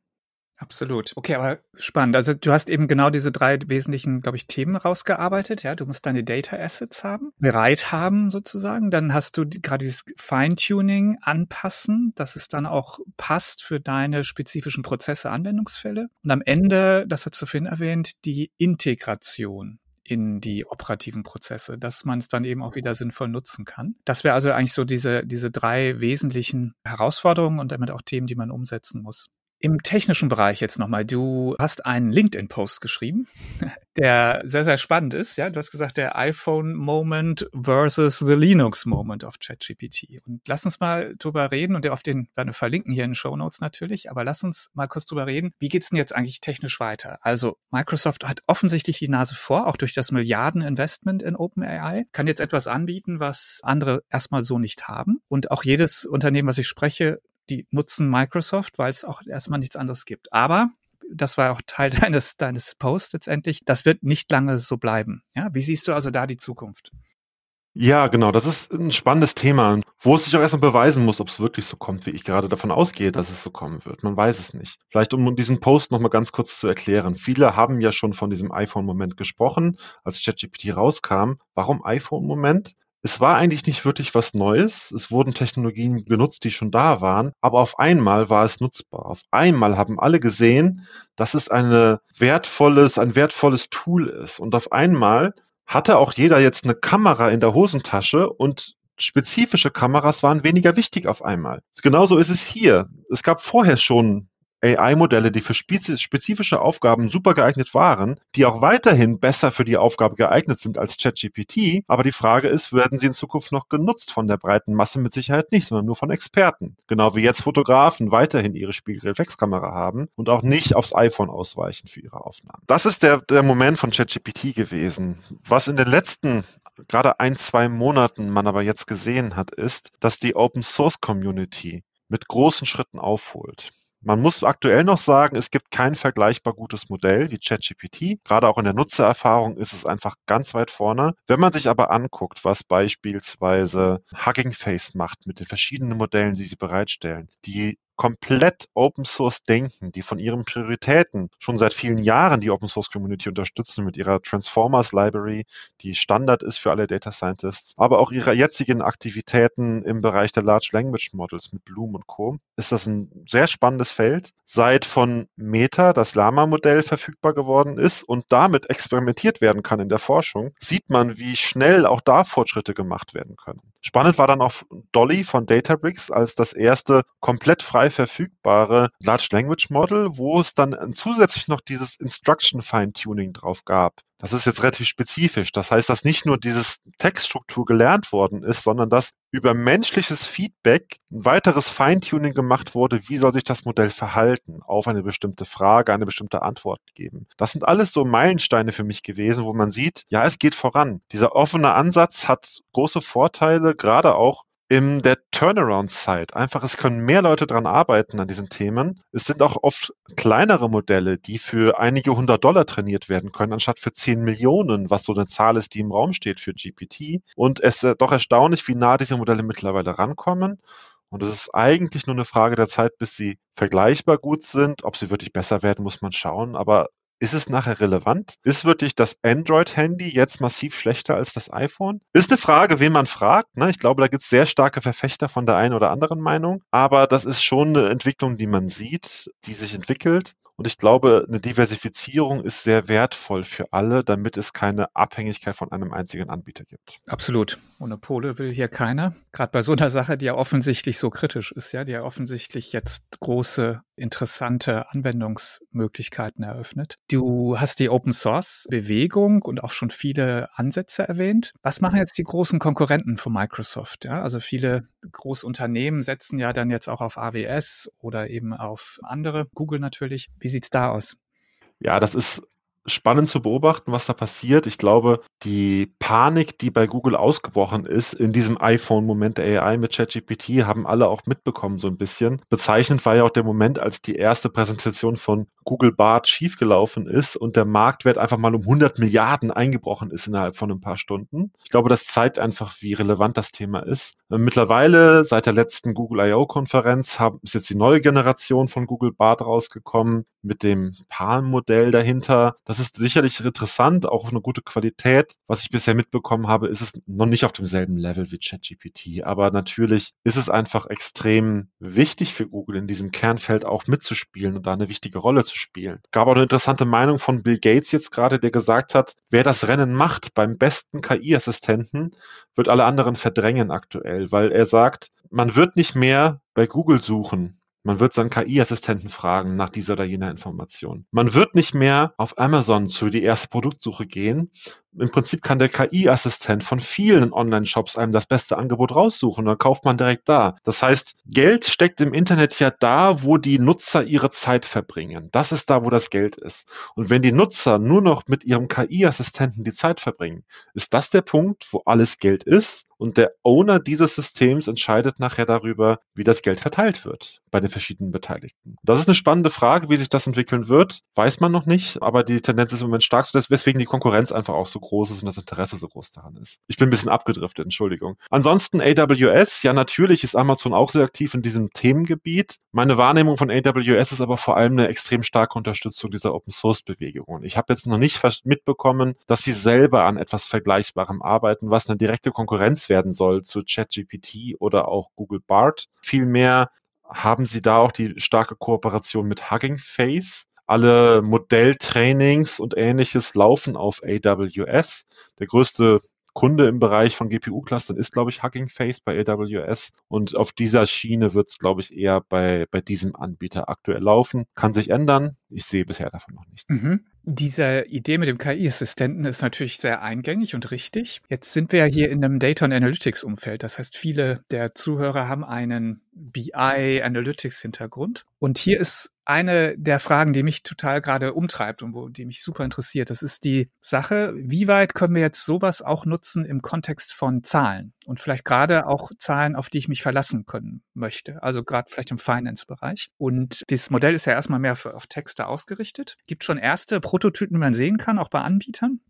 Absolut. Okay, aber spannend. Also du hast eben genau diese drei wesentlichen, glaube ich, Themen rausgearbeitet. Ja, du musst deine Data Assets haben, bereit haben sozusagen. Dann hast du gerade dieses Feintuning anpassen, dass es dann auch passt für deine spezifischen Prozesse, Anwendungsfälle. Und am Ende, das hat Sophie erwähnt, die Integration in die operativen Prozesse, dass man es dann eben auch wieder sinnvoll nutzen kann. Das wäre also eigentlich so diese, diese drei wesentlichen Herausforderungen und damit auch Themen, die man umsetzen muss. Im technischen Bereich jetzt nochmal. Du hast einen LinkedIn-Post geschrieben, (laughs) der sehr, sehr spannend ist. Ja, du hast gesagt, der iPhone-Moment versus the Linux-Moment of ChatGPT. Und lass uns mal drüber reden und auf den werden wir verlinken hier in den Show Notes natürlich. Aber lass uns mal kurz drüber reden. Wie geht's denn jetzt eigentlich technisch weiter? Also Microsoft hat offensichtlich die Nase vor, auch durch das Milliarden-Investment in OpenAI, kann jetzt etwas anbieten, was andere erstmal so nicht haben. Und auch jedes Unternehmen, was ich spreche, die nutzen Microsoft, weil es auch erstmal nichts anderes gibt. Aber das war auch Teil (laughs) deines, deines Posts letztendlich. Das wird nicht lange so bleiben. Ja, wie siehst du also da die Zukunft? Ja, genau. Das ist ein spannendes Thema, wo es sich auch erstmal beweisen muss, ob es wirklich so kommt, wie ich gerade davon ausgehe, dass es so kommen wird. Man weiß es nicht. Vielleicht um diesen Post nochmal ganz kurz zu erklären. Viele haben ja schon von diesem iPhone-Moment gesprochen, als ChatGPT rauskam. Warum iPhone-Moment? Es war eigentlich nicht wirklich was Neues. Es wurden Technologien genutzt, die schon da waren, aber auf einmal war es nutzbar. Auf einmal haben alle gesehen, dass es eine wertvolles, ein wertvolles Tool ist. Und auf einmal hatte auch jeder jetzt eine Kamera in der Hosentasche und spezifische Kameras waren weniger wichtig auf einmal. Genauso ist es hier. Es gab vorher schon AI-Modelle, die für spezifische Aufgaben super geeignet waren, die auch weiterhin besser für die Aufgabe geeignet sind als ChatGPT. Aber die Frage ist, werden sie in Zukunft noch genutzt von der breiten Masse? Mit Sicherheit nicht, sondern nur von Experten. Genau wie jetzt Fotografen weiterhin ihre Spiegelreflexkamera haben und auch nicht aufs iPhone ausweichen für ihre Aufnahmen. Das ist der, der Moment von ChatGPT gewesen. Was in den letzten gerade ein, zwei Monaten man aber jetzt gesehen hat, ist, dass die Open Source Community mit großen Schritten aufholt. Man muss aktuell noch sagen, es gibt kein vergleichbar gutes Modell wie ChatGPT. Gerade auch in der Nutzererfahrung ist es einfach ganz weit vorne. Wenn man sich aber anguckt, was beispielsweise Hugging Face macht mit den verschiedenen Modellen, die sie bereitstellen, die komplett Open Source denken, die von ihren Prioritäten schon seit vielen Jahren die Open Source Community unterstützen mit ihrer Transformers Library, die Standard ist für alle Data Scientists, aber auch ihre jetzigen Aktivitäten im Bereich der Large Language Models mit Bloom und Co. ist das ein sehr spannendes Feld. Seit von Meta das Lama-Modell verfügbar geworden ist und damit experimentiert werden kann in der Forschung, sieht man, wie schnell auch da Fortschritte gemacht werden können. Spannend war dann auch Dolly von Databricks als das erste komplett frei verfügbare Large Language Model, wo es dann zusätzlich noch dieses Instruction Fine-Tuning drauf gab. Das ist jetzt relativ spezifisch. Das heißt, dass nicht nur dieses Textstruktur gelernt worden ist, sondern dass über menschliches Feedback ein weiteres Feintuning gemacht wurde, wie soll sich das Modell verhalten auf eine bestimmte Frage, eine bestimmte Antwort geben. Das sind alles so Meilensteine für mich gewesen, wo man sieht, ja, es geht voran. Dieser offene Ansatz hat große Vorteile, gerade auch in der Turnaround-Zeit. Einfach, es können mehr Leute dran arbeiten an diesen Themen. Es sind auch oft kleinere Modelle, die für einige hundert Dollar trainiert werden können, anstatt für zehn Millionen, was so eine Zahl ist, die im Raum steht für GPT. Und es ist doch erstaunlich, wie nah diese Modelle mittlerweile rankommen. Und es ist eigentlich nur eine Frage der Zeit, bis sie vergleichbar gut sind. Ob sie wirklich besser werden, muss man schauen. Aber ist es nachher relevant? Ist wirklich das Android-Handy jetzt massiv schlechter als das iPhone? Ist eine Frage, wen man fragt. Ne? Ich glaube, da gibt es sehr starke Verfechter von der einen oder anderen Meinung. Aber das ist schon eine Entwicklung, die man sieht, die sich entwickelt. Und ich glaube, eine Diversifizierung ist sehr wertvoll für alle, damit es keine Abhängigkeit von einem einzigen Anbieter gibt. Absolut. Monopole will hier keiner. Gerade bei so einer Sache, die ja offensichtlich so kritisch ist, ja, die ja offensichtlich jetzt große, interessante Anwendungsmöglichkeiten eröffnet. Du hast die Open Source Bewegung und auch schon viele Ansätze erwähnt. Was machen jetzt die großen Konkurrenten von Microsoft? Ja, also viele Großunternehmen setzen ja dann jetzt auch auf AWS oder eben auf andere, Google natürlich. Wie sieht's da aus? Ja, das ist spannend zu beobachten, was da passiert. Ich glaube, die Panik, die bei Google ausgebrochen ist in diesem iPhone-Moment der AI mit ChatGPT, haben alle auch mitbekommen so ein bisschen. Bezeichnend war ja auch der Moment, als die erste Präsentation von Google Bart schiefgelaufen ist und der Marktwert einfach mal um 100 Milliarden eingebrochen ist innerhalb von ein paar Stunden. Ich glaube, das zeigt einfach, wie relevant das Thema ist. Mittlerweile, seit der letzten Google I.O.-Konferenz, ist jetzt die neue Generation von Google Bart rausgekommen mit dem Palm-Modell dahinter. Das ist sicherlich interessant, auch eine gute Qualität. Was ich bisher mitbekommen habe, ist es noch nicht auf demselben Level wie ChatGPT. Aber natürlich ist es einfach extrem wichtig für Google in diesem Kernfeld auch mitzuspielen und da eine wichtige Rolle zu spielen. Gab auch eine interessante Meinung von Bill Gates jetzt gerade, der gesagt hat, wer das Rennen macht beim besten KI-Assistenten, wird alle anderen verdrängen aktuell, weil er sagt, man wird nicht mehr bei Google suchen, man wird seinen KI-Assistenten fragen nach dieser oder jener Information. Man wird nicht mehr auf Amazon zu die erste Produktsuche gehen. Im Prinzip kann der KI-Assistent von vielen Online-Shops einem das beste Angebot raussuchen. Dann kauft man direkt da. Das heißt, Geld steckt im Internet ja da, wo die Nutzer ihre Zeit verbringen. Das ist da, wo das Geld ist. Und wenn die Nutzer nur noch mit ihrem KI-Assistenten die Zeit verbringen, ist das der Punkt, wo alles Geld ist und der Owner dieses Systems entscheidet nachher darüber, wie das Geld verteilt wird bei den verschiedenen Beteiligten. Das ist eine spannende Frage, wie sich das entwickeln wird, weiß man noch nicht, aber die Tendenz ist im Moment stark, weswegen die Konkurrenz einfach auch so groß ist und das Interesse so groß daran ist. Ich bin ein bisschen abgedriftet, Entschuldigung. Ansonsten AWS, ja natürlich ist Amazon auch sehr aktiv in diesem Themengebiet. Meine Wahrnehmung von AWS ist aber vor allem eine extrem starke Unterstützung dieser Open Source Bewegung. Ich habe jetzt noch nicht mitbekommen, dass sie selber an etwas Vergleichbarem arbeiten, was eine direkte Konkurrenz werden soll zu ChatGPT oder auch Google Bart. Vielmehr haben Sie da auch die starke Kooperation mit Hugging Face. Alle Modelltrainings und ähnliches laufen auf AWS. Der größte Kunde im Bereich von GPU-Clustern ist, glaube ich, Hugging Face bei AWS. Und auf dieser Schiene wird es, glaube ich, eher bei, bei diesem Anbieter aktuell laufen. Kann sich ändern. Ich sehe bisher davon noch nichts. Mhm. Diese Idee mit dem KI-Assistenten ist natürlich sehr eingängig und richtig. Jetzt sind wir ja hier in einem Data- und Analytics-Umfeld. Das heißt, viele der Zuhörer haben einen BI, Analytics Hintergrund. Und hier ist eine der Fragen, die mich total gerade umtreibt und wo, die mich super interessiert. Das ist die Sache, wie weit können wir jetzt sowas auch nutzen im Kontext von Zahlen und vielleicht gerade auch Zahlen, auf die ich mich verlassen können möchte. Also gerade vielleicht im Finance-Bereich. Und das Modell ist ja erstmal mehr für, auf Texte ausgerichtet. Gibt schon erste Prototypen, die man sehen kann, auch bei Anbietern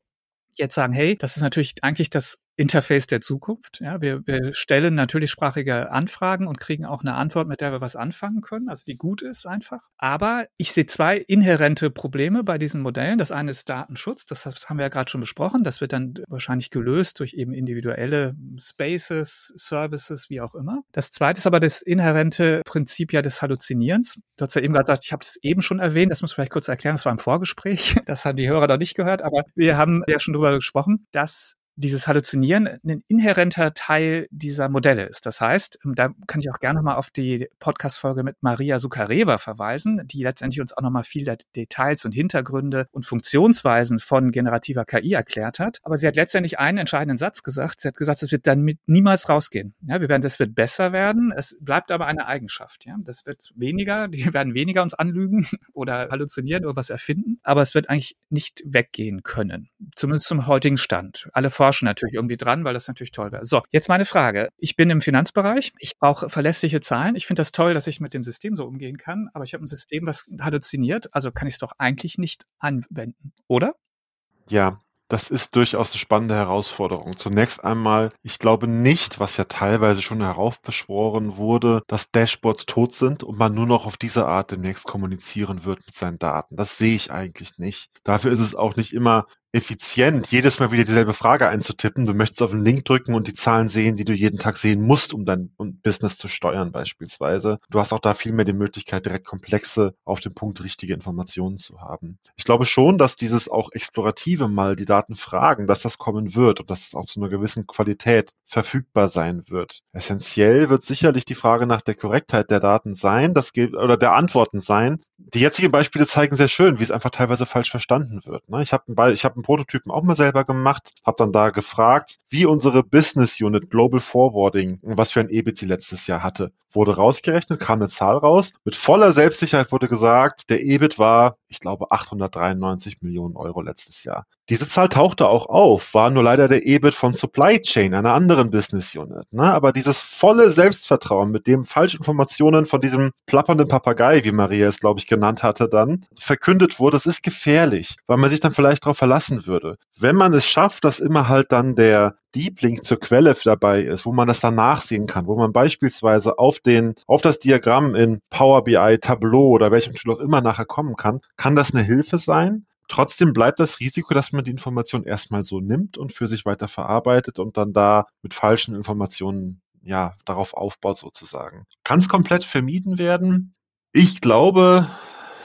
jetzt sagen, hey, das ist natürlich eigentlich das Interface der Zukunft. Ja, wir, wir stellen natürlich sprachige Anfragen und kriegen auch eine Antwort, mit der wir was anfangen können, also die gut ist einfach. Aber ich sehe zwei inhärente Probleme bei diesen Modellen. Das eine ist Datenschutz, das haben wir ja gerade schon besprochen. Das wird dann wahrscheinlich gelöst durch eben individuelle Spaces, Services, wie auch immer. Das zweite ist aber das inhärente Prinzip ja des Halluzinierens. Du hast ja eben gerade gesagt, ich habe es eben schon erwähnt, das muss ich vielleicht kurz erklären, das war im Vorgespräch. Das haben die Hörer noch nicht gehört, aber wir haben ja schon drüber gesprochen, dass dieses Halluzinieren ein inhärenter Teil dieser Modelle ist. Das heißt, ähm, da kann ich auch gerne nochmal auf die Podcast-Folge mit Maria Sukareva verweisen, die letztendlich uns auch nochmal viel Details und Hintergründe und Funktionsweisen von generativer KI erklärt hat. Aber sie hat letztendlich einen entscheidenden Satz gesagt. Sie hat gesagt, es wird dann niemals rausgehen. Ja, wir werden, das wird besser werden. Es bleibt aber eine Eigenschaft. Ja, das wird weniger, (laughs) die werden weniger uns anlügen (laughs) oder halluzinieren oder was erfinden. Aber es wird eigentlich nicht weggehen können. Zumindest zum heutigen Stand. Alle forschen natürlich irgendwie dran, weil das natürlich toll wäre. So, jetzt meine Frage. Ich bin im Finanzbereich. Ich brauche verlässliche Zahlen. Ich finde das toll, dass ich mit dem System so umgehen kann, aber ich habe ein System, was halluziniert. Also kann ich es doch eigentlich nicht anwenden, oder? Ja, das ist durchaus eine spannende Herausforderung. Zunächst einmal, ich glaube nicht, was ja teilweise schon heraufbeschworen wurde, dass Dashboards tot sind und man nur noch auf diese Art demnächst kommunizieren wird mit seinen Daten. Das sehe ich eigentlich nicht. Dafür ist es auch nicht immer effizient, jedes Mal wieder dieselbe Frage einzutippen. Du möchtest auf einen Link drücken und die Zahlen sehen, die du jeden Tag sehen musst, um dein Business zu steuern beispielsweise. Du hast auch da viel mehr die Möglichkeit, direkt komplexe, auf den Punkt richtige Informationen zu haben. Ich glaube schon, dass dieses auch explorative mal die Daten fragen, dass das kommen wird und dass es auch zu einer gewissen Qualität verfügbar sein wird. Essentiell wird sicherlich die Frage nach der Korrektheit der Daten sein, das geht, oder der Antworten sein. Die jetzigen Beispiele zeigen sehr schön, wie es einfach teilweise falsch verstanden wird. Ne? Ich habe ein, ich hab einen Prototypen auch mal selber gemacht, habe dann da gefragt, wie unsere Business Unit Global Forwarding, was für ein EBIT sie letztes Jahr hatte. Wurde rausgerechnet, kam eine Zahl raus. Mit voller Selbstsicherheit wurde gesagt, der EBIT war, ich glaube, 893 Millionen Euro letztes Jahr. Diese Zahl tauchte auch auf, war nur leider der EBIT von Supply Chain, einer anderen Business Unit. Ne? Aber dieses volle Selbstvertrauen, mit dem Falschinformationen von diesem plappernden Papagei, wie Maria es, glaube ich, genannt hatte, dann verkündet wurde, das ist gefährlich, weil man sich dann vielleicht darauf verlassen würde. Wenn man es schafft, dass immer halt dann der Deep Link zur Quelle dabei ist, wo man das dann nachsehen kann, wo man beispielsweise auf den, auf das Diagramm in Power BI, Tableau oder welchem Tool auch immer nachher kommen kann, kann das eine Hilfe sein. Trotzdem bleibt das Risiko, dass man die Information erstmal so nimmt und für sich weiter verarbeitet und dann da mit falschen Informationen ja darauf aufbaut sozusagen. Kann es komplett vermieden werden? Ich glaube,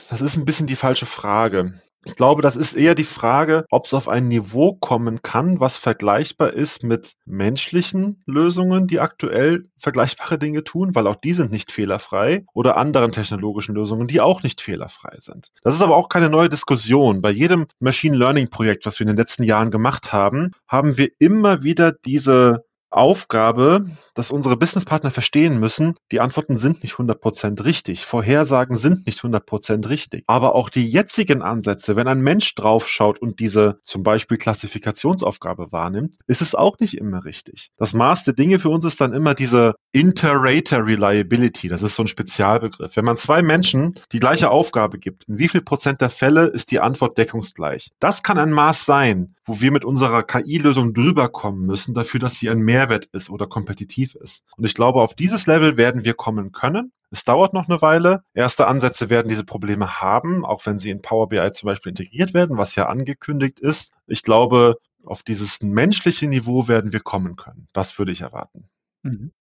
das ist ein bisschen die falsche Frage. Ich glaube, das ist eher die Frage, ob es auf ein Niveau kommen kann, was vergleichbar ist mit menschlichen Lösungen, die aktuell vergleichbare Dinge tun, weil auch die sind nicht fehlerfrei, oder anderen technologischen Lösungen, die auch nicht fehlerfrei sind. Das ist aber auch keine neue Diskussion. Bei jedem Machine Learning Projekt, was wir in den letzten Jahren gemacht haben, haben wir immer wieder diese Aufgabe, dass unsere Businesspartner verstehen müssen, die Antworten sind nicht 100% richtig, Vorhersagen sind nicht 100% richtig. Aber auch die jetzigen Ansätze, wenn ein Mensch draufschaut und diese zum Beispiel Klassifikationsaufgabe wahrnimmt, ist es auch nicht immer richtig. Das Maß der Dinge für uns ist dann immer diese Inter-Rater Reliability. Das ist so ein Spezialbegriff. Wenn man zwei Menschen die gleiche Aufgabe gibt, in wie viel Prozent der Fälle ist die Antwort deckungsgleich? Das kann ein Maß sein, wo wir mit unserer KI-Lösung drüber kommen müssen, dafür, dass sie ein Mehrwert ist oder kompetitiv ist. Und ich glaube, auf dieses Level werden wir kommen können. Es dauert noch eine Weile. Erste Ansätze werden diese Probleme haben, auch wenn sie in Power BI zum Beispiel integriert werden, was ja angekündigt ist. Ich glaube, auf dieses menschliche Niveau werden wir kommen können. Das würde ich erwarten. Mhm.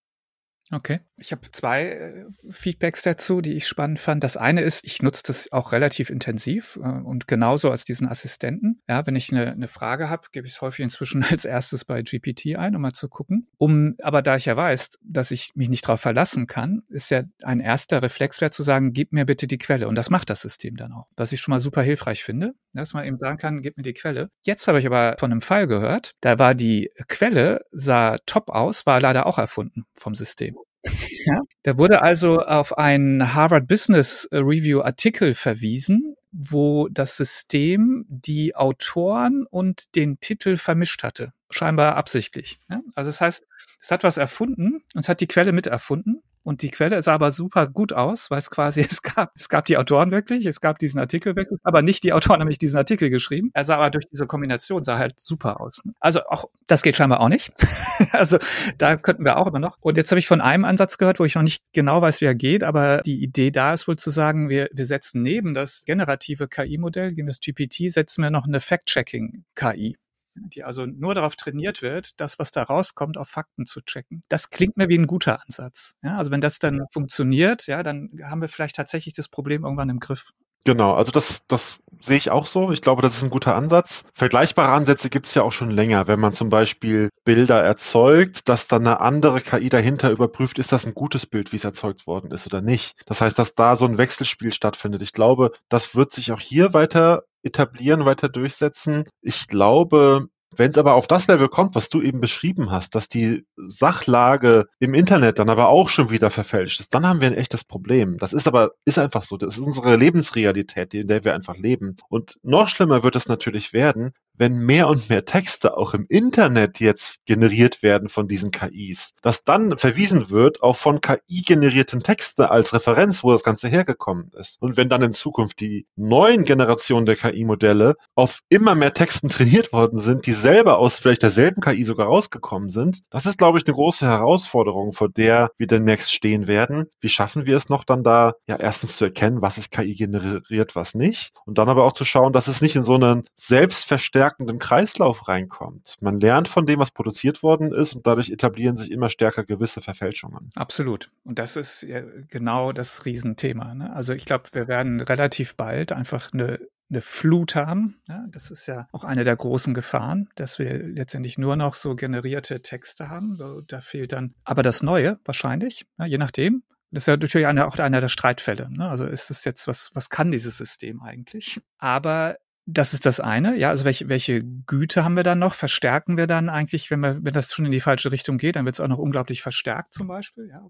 Okay. Ich habe zwei äh, Feedbacks dazu, die ich spannend fand. Das eine ist, ich nutze das auch relativ intensiv äh, und genauso als diesen Assistenten. Ja, wenn ich eine, eine Frage habe, gebe ich es häufig inzwischen (laughs) als erstes bei GPT ein, um mal zu gucken. Um, aber da ich ja weiß, dass ich mich nicht darauf verlassen kann, ist ja ein erster Reflexwert zu sagen, gib mir bitte die Quelle. Und das macht das System dann auch. Was ich schon mal super hilfreich finde, dass man eben sagen kann, gib mir die Quelle. Jetzt habe ich aber von einem Fall gehört, da war die Quelle, sah top aus, war leider auch erfunden vom System. Ja, da wurde also auf einen Harvard Business Review Artikel verwiesen, wo das System die Autoren und den Titel vermischt hatte. Scheinbar absichtlich. Ja? Also das heißt, es hat was erfunden und es hat die Quelle mit erfunden und die Quelle sah aber super gut aus, weil es quasi, (laughs) es gab, es gab die Autoren wirklich, es gab diesen Artikel wirklich, aber nicht die Autoren haben nicht diesen Artikel geschrieben. Er sah aber durch diese Kombination, sah halt super aus. Also auch, das geht scheinbar auch nicht. (laughs) also da könnten wir auch immer noch. Und jetzt habe ich von einem Ansatz gehört, wo ich noch nicht genau weiß, wie er geht, aber die Idee da ist wohl zu sagen, wir, wir setzen neben das generative KI-Modell, das GPT, setzen wir noch eine Fact-Checking-KI die also nur darauf trainiert wird, das, was da rauskommt, auf Fakten zu checken. Das klingt mir wie ein guter Ansatz. Ja, also wenn das dann funktioniert, ja, dann haben wir vielleicht tatsächlich das Problem irgendwann im Griff. Genau, also das, das sehe ich auch so. Ich glaube, das ist ein guter Ansatz. Vergleichbare Ansätze gibt es ja auch schon länger. Wenn man zum Beispiel Bilder erzeugt, dass dann eine andere KI dahinter überprüft, ist das ein gutes Bild, wie es erzeugt worden ist oder nicht. Das heißt, dass da so ein Wechselspiel stattfindet. Ich glaube, das wird sich auch hier weiter etablieren, weiter durchsetzen. Ich glaube, wenn es aber auf das Level kommt, was du eben beschrieben hast, dass die Sachlage im Internet dann aber auch schon wieder verfälscht ist, dann haben wir ein echtes Problem. Das ist aber, ist einfach so. Das ist unsere Lebensrealität, in der wir einfach leben. Und noch schlimmer wird es natürlich werden, wenn mehr und mehr Texte auch im Internet jetzt generiert werden von diesen KIs, dass dann verwiesen wird auf von KI generierten Texte als Referenz, wo das Ganze hergekommen ist. Und wenn dann in Zukunft die neuen Generationen der KI-Modelle auf immer mehr Texten trainiert worden sind, die selber aus vielleicht derselben KI sogar rausgekommen sind, das ist, glaube ich, eine große Herausforderung, vor der wir demnächst stehen werden. Wie schaffen wir es noch dann da, ja, erstens zu erkennen, was ist KI generiert, was nicht, und dann aber auch zu schauen, dass es nicht in so einen selbstverstärkenden verstärkenden Kreislauf reinkommt. Man lernt von dem, was produziert worden ist und dadurch etablieren sich immer stärker gewisse Verfälschungen. Absolut. Und das ist genau das Riesenthema. Ne? Also ich glaube, wir werden relativ bald einfach eine eine Flut haben. Ja, das ist ja auch eine der großen Gefahren, dass wir letztendlich nur noch so generierte Texte haben. Da fehlt dann aber das Neue wahrscheinlich, ja, je nachdem. Das ist ja natürlich eine, auch einer der Streitfälle. Ne? Also ist es jetzt, was, was kann dieses System eigentlich? Aber das ist das eine. Ja, also welche, welche Güte haben wir dann noch? Verstärken wir dann eigentlich, wenn wir, wenn das schon in die falsche Richtung geht, dann wird es auch noch unglaublich verstärkt zum Beispiel. Ja,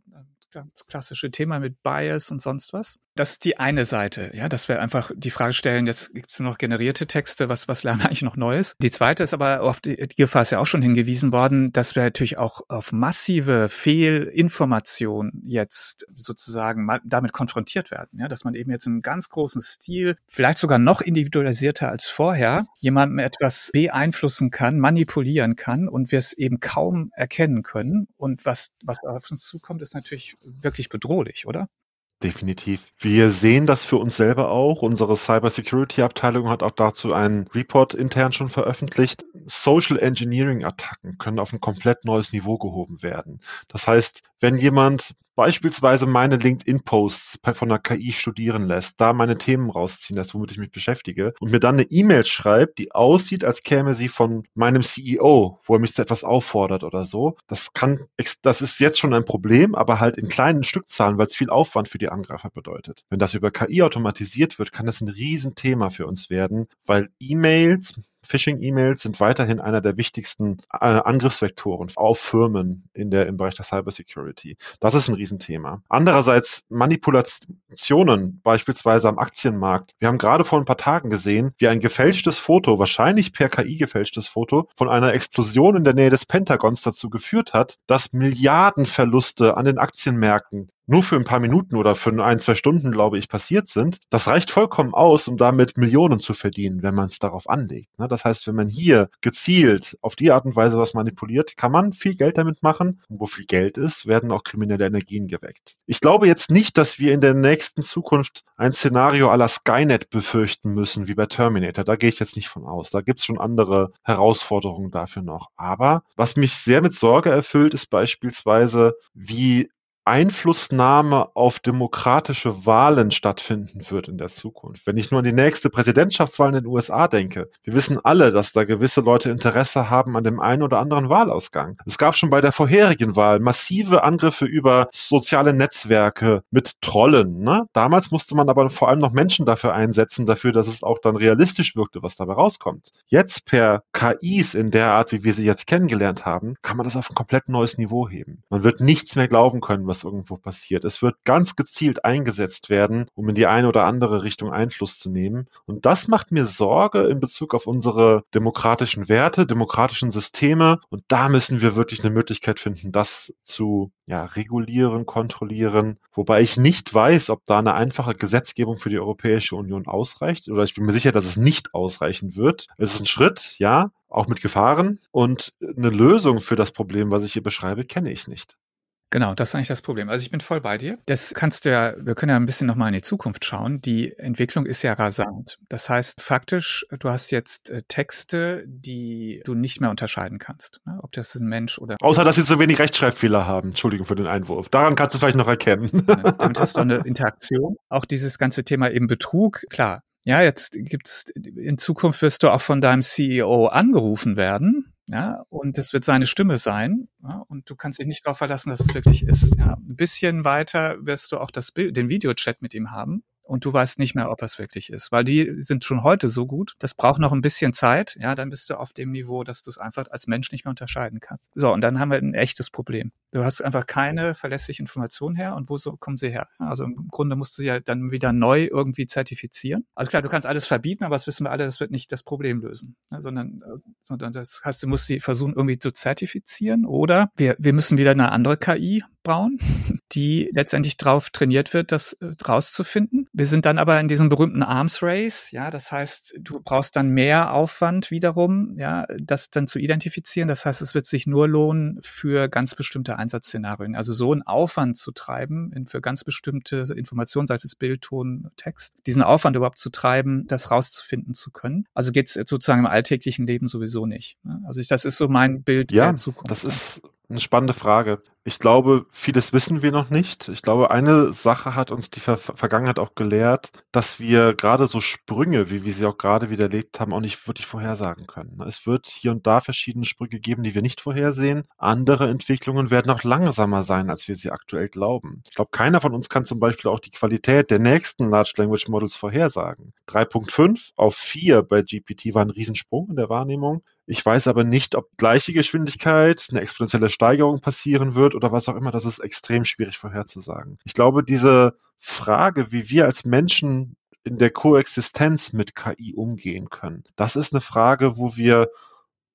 ganz klassische Thema mit Bias und sonst was. Das ist die eine Seite, ja, dass wir einfach die Frage stellen, jetzt gibt es nur noch generierte Texte, was, was lernen eigentlich noch Neues? Die zweite ist aber, auf die, die Gefahr ist ja auch schon hingewiesen worden, dass wir natürlich auch auf massive Fehlinformation jetzt sozusagen damit konfrontiert werden, ja, dass man eben jetzt im ganz großen Stil, vielleicht sogar noch individualisierter als vorher, jemandem etwas beeinflussen kann, manipulieren kann und wir es eben kaum erkennen können. Und was, was auf uns zukommt, ist natürlich wirklich bedrohlich, oder? Definitiv. Wir sehen das für uns selber auch. Unsere Cybersecurity-Abteilung hat auch dazu einen Report intern schon veröffentlicht. Social Engineering-Attacken können auf ein komplett neues Niveau gehoben werden. Das heißt, wenn jemand beispielsweise meine LinkedIn-Posts von der KI studieren lässt, da meine Themen rausziehen lässt, womit ich mich beschäftige und mir dann eine E-Mail schreibt, die aussieht, als käme sie von meinem CEO, wo er mich zu etwas auffordert oder so. Das kann, das ist jetzt schon ein Problem, aber halt in kleinen Stückzahlen, weil es viel Aufwand für die Angreifer bedeutet. Wenn das über KI automatisiert wird, kann das ein Riesenthema für uns werden, weil E-Mails Phishing-E-Mails sind weiterhin einer der wichtigsten äh, Angriffsvektoren auf Firmen in der, im Bereich der Cybersecurity. Das ist ein Riesenthema. Andererseits Manipulationen, beispielsweise am Aktienmarkt. Wir haben gerade vor ein paar Tagen gesehen, wie ein gefälschtes Foto, wahrscheinlich per KI gefälschtes Foto, von einer Explosion in der Nähe des Pentagons dazu geführt hat, dass Milliardenverluste an den Aktienmärkten nur für ein paar Minuten oder für ein, zwei Stunden, glaube ich, passiert sind, das reicht vollkommen aus, um damit Millionen zu verdienen, wenn man es darauf anlegt. Ne? Das heißt, wenn man hier gezielt auf die Art und Weise was manipuliert, kann man viel Geld damit machen. Und wo viel Geld ist, werden auch kriminelle Energien geweckt. Ich glaube jetzt nicht, dass wir in der nächsten Zukunft ein Szenario aller Skynet befürchten müssen, wie bei Terminator. Da gehe ich jetzt nicht von aus. Da gibt es schon andere Herausforderungen dafür noch. Aber was mich sehr mit Sorge erfüllt, ist beispielsweise, wie Einflussnahme auf demokratische Wahlen stattfinden wird in der Zukunft. Wenn ich nur an die nächste Präsidentschaftswahl in den USA denke, wir wissen alle, dass da gewisse Leute Interesse haben an dem einen oder anderen Wahlausgang. Es gab schon bei der vorherigen Wahl massive Angriffe über soziale Netzwerke mit Trollen. Ne? Damals musste man aber vor allem noch Menschen dafür einsetzen, dafür, dass es auch dann realistisch wirkte, was dabei rauskommt. Jetzt per KIs in der Art, wie wir sie jetzt kennengelernt haben, kann man das auf ein komplett neues Niveau heben. Man wird nichts mehr glauben können, was was irgendwo passiert. Es wird ganz gezielt eingesetzt werden, um in die eine oder andere Richtung Einfluss zu nehmen. Und das macht mir Sorge in Bezug auf unsere demokratischen Werte, demokratischen Systeme. Und da müssen wir wirklich eine Möglichkeit finden, das zu ja, regulieren, kontrollieren. Wobei ich nicht weiß, ob da eine einfache Gesetzgebung für die Europäische Union ausreicht. Oder ich bin mir sicher, dass es nicht ausreichen wird. Es ist ein Schritt, ja, auch mit Gefahren. Und eine Lösung für das Problem, was ich hier beschreibe, kenne ich nicht. Genau, das ist eigentlich das Problem. Also ich bin voll bei dir. Das kannst du ja, wir können ja ein bisschen nochmal in die Zukunft schauen. Die Entwicklung ist ja rasant. Das heißt, faktisch, du hast jetzt äh, Texte, die du nicht mehr unterscheiden kannst. Ne? Ob das ein Mensch oder. Außer, dass sie zu wenig Rechtschreibfehler haben. Entschuldigung für den Einwurf. Daran kannst du vielleicht noch erkennen. Damit hast du eine Interaktion. Auch dieses ganze Thema eben Betrug, klar. Ja, jetzt gibt's, in Zukunft wirst du auch von deinem CEO angerufen werden ja, und es wird seine Stimme sein. Ja, und du kannst dich nicht darauf verlassen, dass es wirklich ist. Ja, ein bisschen weiter wirst du auch das Bild, den Videochat mit ihm haben und du weißt nicht mehr, ob es wirklich ist, weil die sind schon heute so gut. Das braucht noch ein bisschen Zeit. Ja, dann bist du auf dem Niveau, dass du es einfach als Mensch nicht mehr unterscheiden kannst. So, und dann haben wir ein echtes Problem. Du hast einfach keine verlässliche Information her und wo so kommen sie her? Also im Grunde musst du sie ja dann wieder neu irgendwie zertifizieren. Also klar, du kannst alles verbieten, aber das wissen wir alle, das wird nicht das Problem lösen, ne, sondern, äh, sondern das heißt, du musst sie versuchen irgendwie zu zertifizieren oder wir, wir müssen wieder eine andere KI bauen, die letztendlich drauf trainiert wird, das äh, rauszufinden. Wir sind dann aber in diesem berühmten Arms Race, ja, das heißt, du brauchst dann mehr Aufwand wiederum, ja, das dann zu identifizieren. Das heißt, es wird sich nur lohnen für ganz bestimmte Einsatzszenarien. Also so einen Aufwand zu treiben in, für ganz bestimmte Informationen, sei es Bild, Ton, Text, diesen Aufwand überhaupt zu treiben, das rauszufinden zu können. Also geht es sozusagen im alltäglichen Leben sowieso nicht. Ne? Also ich, das ist so mein Bild ja, der Zukunft. Das ist eine spannende Frage. Ich glaube, vieles wissen wir noch nicht. Ich glaube, eine Sache hat uns die Ver Vergangenheit auch gelehrt, dass wir gerade so Sprünge, wie wir sie auch gerade wieder erlebt haben, auch nicht wirklich vorhersagen können. Es wird hier und da verschiedene Sprünge geben, die wir nicht vorhersehen. Andere Entwicklungen werden auch langsamer sein, als wir sie aktuell glauben. Ich glaube, keiner von uns kann zum Beispiel auch die Qualität der nächsten Large Language Models vorhersagen. 3.5 auf 4 bei GPT war ein Riesensprung in der Wahrnehmung. Ich weiß aber nicht, ob gleiche Geschwindigkeit, eine exponentielle Steigerung passieren wird oder was auch immer. Das ist extrem schwierig vorherzusagen. Ich glaube, diese Frage, wie wir als Menschen in der Koexistenz mit KI umgehen können, das ist eine Frage, wo wir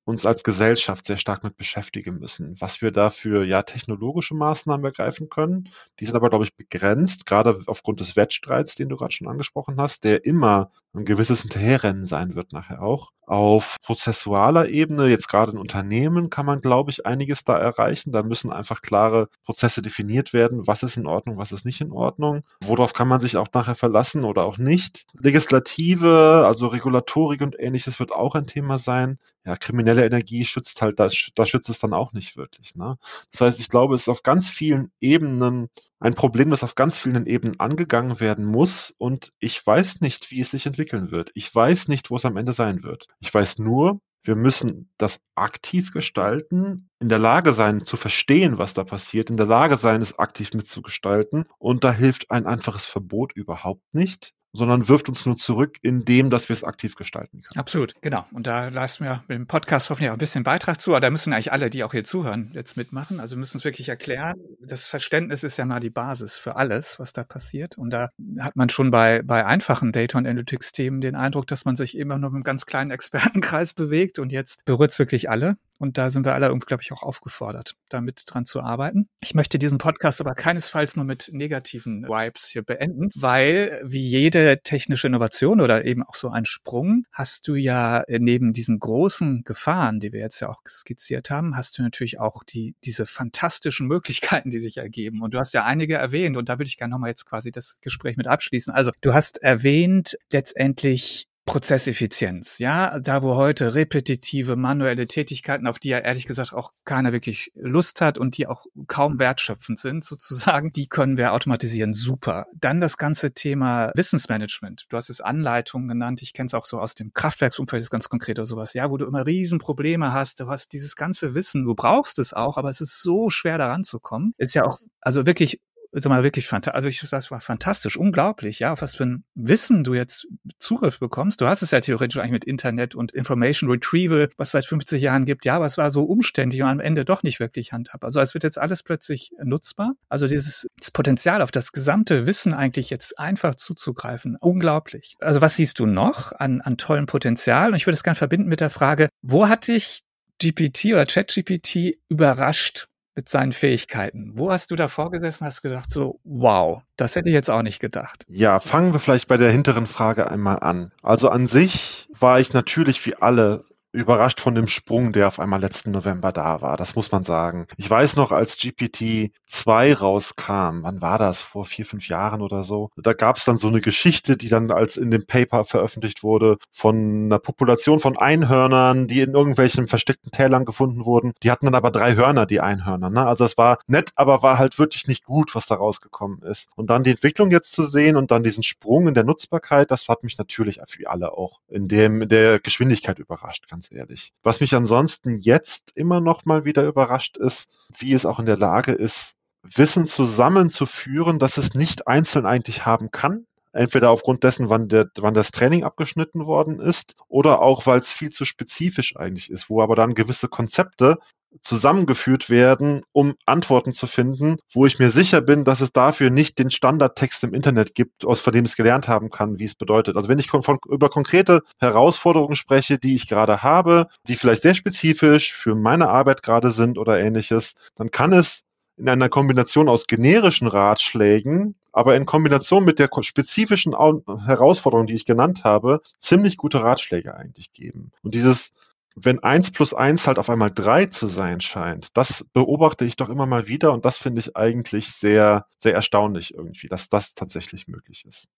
uns als Gesellschaft sehr stark mit beschäftigen müssen. Was wir dafür ja technologische Maßnahmen ergreifen können, die sind aber, glaube ich, begrenzt, gerade aufgrund des Wettstreits, den du gerade schon angesprochen hast, der immer ein gewisses Hinterherrennen sein wird nachher auch. Auf prozessualer Ebene, jetzt gerade in Unternehmen, kann man, glaube ich, einiges da erreichen. Da müssen einfach klare Prozesse definiert werden. Was ist in Ordnung, was ist nicht in Ordnung? Worauf kann man sich auch nachher verlassen oder auch nicht? Legislative, also Regulatorik und ähnliches wird auch ein Thema sein. Ja, kriminelle Energie schützt halt, da, da schützt es dann auch nicht wirklich. Ne? Das heißt, ich glaube, es ist auf ganz vielen Ebenen ein Problem, das auf ganz vielen Ebenen angegangen werden muss. Und ich weiß nicht, wie es sich entwickeln wird. Ich weiß nicht, wo es am Ende sein wird. Ich weiß nur, wir müssen das aktiv gestalten, in der Lage sein zu verstehen, was da passiert, in der Lage sein, es aktiv mitzugestalten. Und da hilft ein einfaches Verbot überhaupt nicht sondern wirft uns nur zurück in dem, dass wir es aktiv gestalten können. Absolut, genau. Und da leisten wir mit dem Podcast hoffentlich auch ein bisschen Beitrag zu. Aber da müssen eigentlich alle, die auch hier zuhören, jetzt mitmachen. Also müssen es wirklich erklären. Das Verständnis ist ja mal die Basis für alles, was da passiert. Und da hat man schon bei, bei einfachen Data- und Analytics-Themen den Eindruck, dass man sich immer nur mit einem ganz kleinen Expertenkreis bewegt. Und jetzt berührt es wirklich alle. Und da sind wir alle irgendwie, glaube ich, auch aufgefordert, damit dran zu arbeiten. Ich möchte diesen Podcast aber keinesfalls nur mit negativen Vibes hier beenden, weil wie jede technische Innovation oder eben auch so ein Sprung, hast du ja neben diesen großen Gefahren, die wir jetzt ja auch skizziert haben, hast du natürlich auch die, diese fantastischen Möglichkeiten, die sich ergeben. Und du hast ja einige erwähnt und da würde ich gerne nochmal jetzt quasi das Gespräch mit abschließen. Also du hast erwähnt letztendlich Prozesseffizienz, ja, da wo heute repetitive manuelle Tätigkeiten, auf die ja ehrlich gesagt auch keiner wirklich Lust hat und die auch kaum wertschöpfend sind (laughs) sozusagen, die können wir automatisieren, super. Dann das ganze Thema Wissensmanagement. Du hast es Anleitungen genannt, ich kenne es auch so aus dem Kraftwerksumfeld, ist ganz konkret oder sowas, ja, wo du immer Riesenprobleme hast, du hast dieses ganze Wissen, du brauchst es auch, aber es ist so schwer daran zu kommen. Ist ja auch, also wirklich sag mal, wirklich fantastisch. Also ich, das war fantastisch, unglaublich, ja, auf was für ein Wissen du jetzt Zugriff bekommst. Du hast es ja theoretisch eigentlich mit Internet und Information Retrieval, was seit 50 Jahren gibt. Ja, aber es war so umständlich und am Ende doch nicht wirklich handhabbar. Also es wird jetzt alles plötzlich nutzbar. Also dieses Potenzial auf das gesamte Wissen eigentlich jetzt einfach zuzugreifen, unglaublich. Also was siehst du noch an, an tollem Potenzial? Und ich würde es gerne verbinden mit der Frage, wo hat dich GPT oder ChatGPT überrascht mit seinen Fähigkeiten. Wo hast du da vorgesessen, hast gedacht so, wow, das hätte ich jetzt auch nicht gedacht? Ja, fangen wir vielleicht bei der hinteren Frage einmal an. Also an sich war ich natürlich wie alle überrascht von dem Sprung, der auf einmal letzten November da war. Das muss man sagen. Ich weiß noch, als GPT 2 rauskam, wann war das? Vor vier, fünf Jahren oder so. Da gab es dann so eine Geschichte, die dann als in dem Paper veröffentlicht wurde, von einer Population von Einhörnern, die in irgendwelchen versteckten Tälern gefunden wurden. Die hatten dann aber drei Hörner, die Einhörner. Ne? Also es war nett, aber war halt wirklich nicht gut, was da rausgekommen ist. Und dann die Entwicklung jetzt zu sehen und dann diesen Sprung in der Nutzbarkeit, das hat mich natürlich für alle auch in dem der Geschwindigkeit überrascht, ganz ehrlich. Was mich ansonsten jetzt immer noch mal wieder überrascht ist, wie es auch in der Lage ist, Wissen zusammenzuführen, dass es nicht einzeln eigentlich haben kann. Entweder aufgrund dessen, wann, der, wann das Training abgeschnitten worden ist, oder auch, weil es viel zu spezifisch eigentlich ist, wo aber dann gewisse Konzepte zusammengeführt werden, um Antworten zu finden, wo ich mir sicher bin, dass es dafür nicht den Standardtext im Internet gibt, aus von dem es gelernt haben kann, wie es bedeutet. Also wenn ich von, über konkrete Herausforderungen spreche, die ich gerade habe, die vielleicht sehr spezifisch für meine Arbeit gerade sind oder ähnliches, dann kann es in einer Kombination aus generischen Ratschlägen, aber in Kombination mit der spezifischen Herausforderung, die ich genannt habe, ziemlich gute Ratschläge eigentlich geben. Und dieses wenn eins plus eins halt auf einmal drei zu sein scheint, das beobachte ich doch immer mal wieder und das finde ich eigentlich sehr, sehr erstaunlich irgendwie, dass das tatsächlich möglich ist.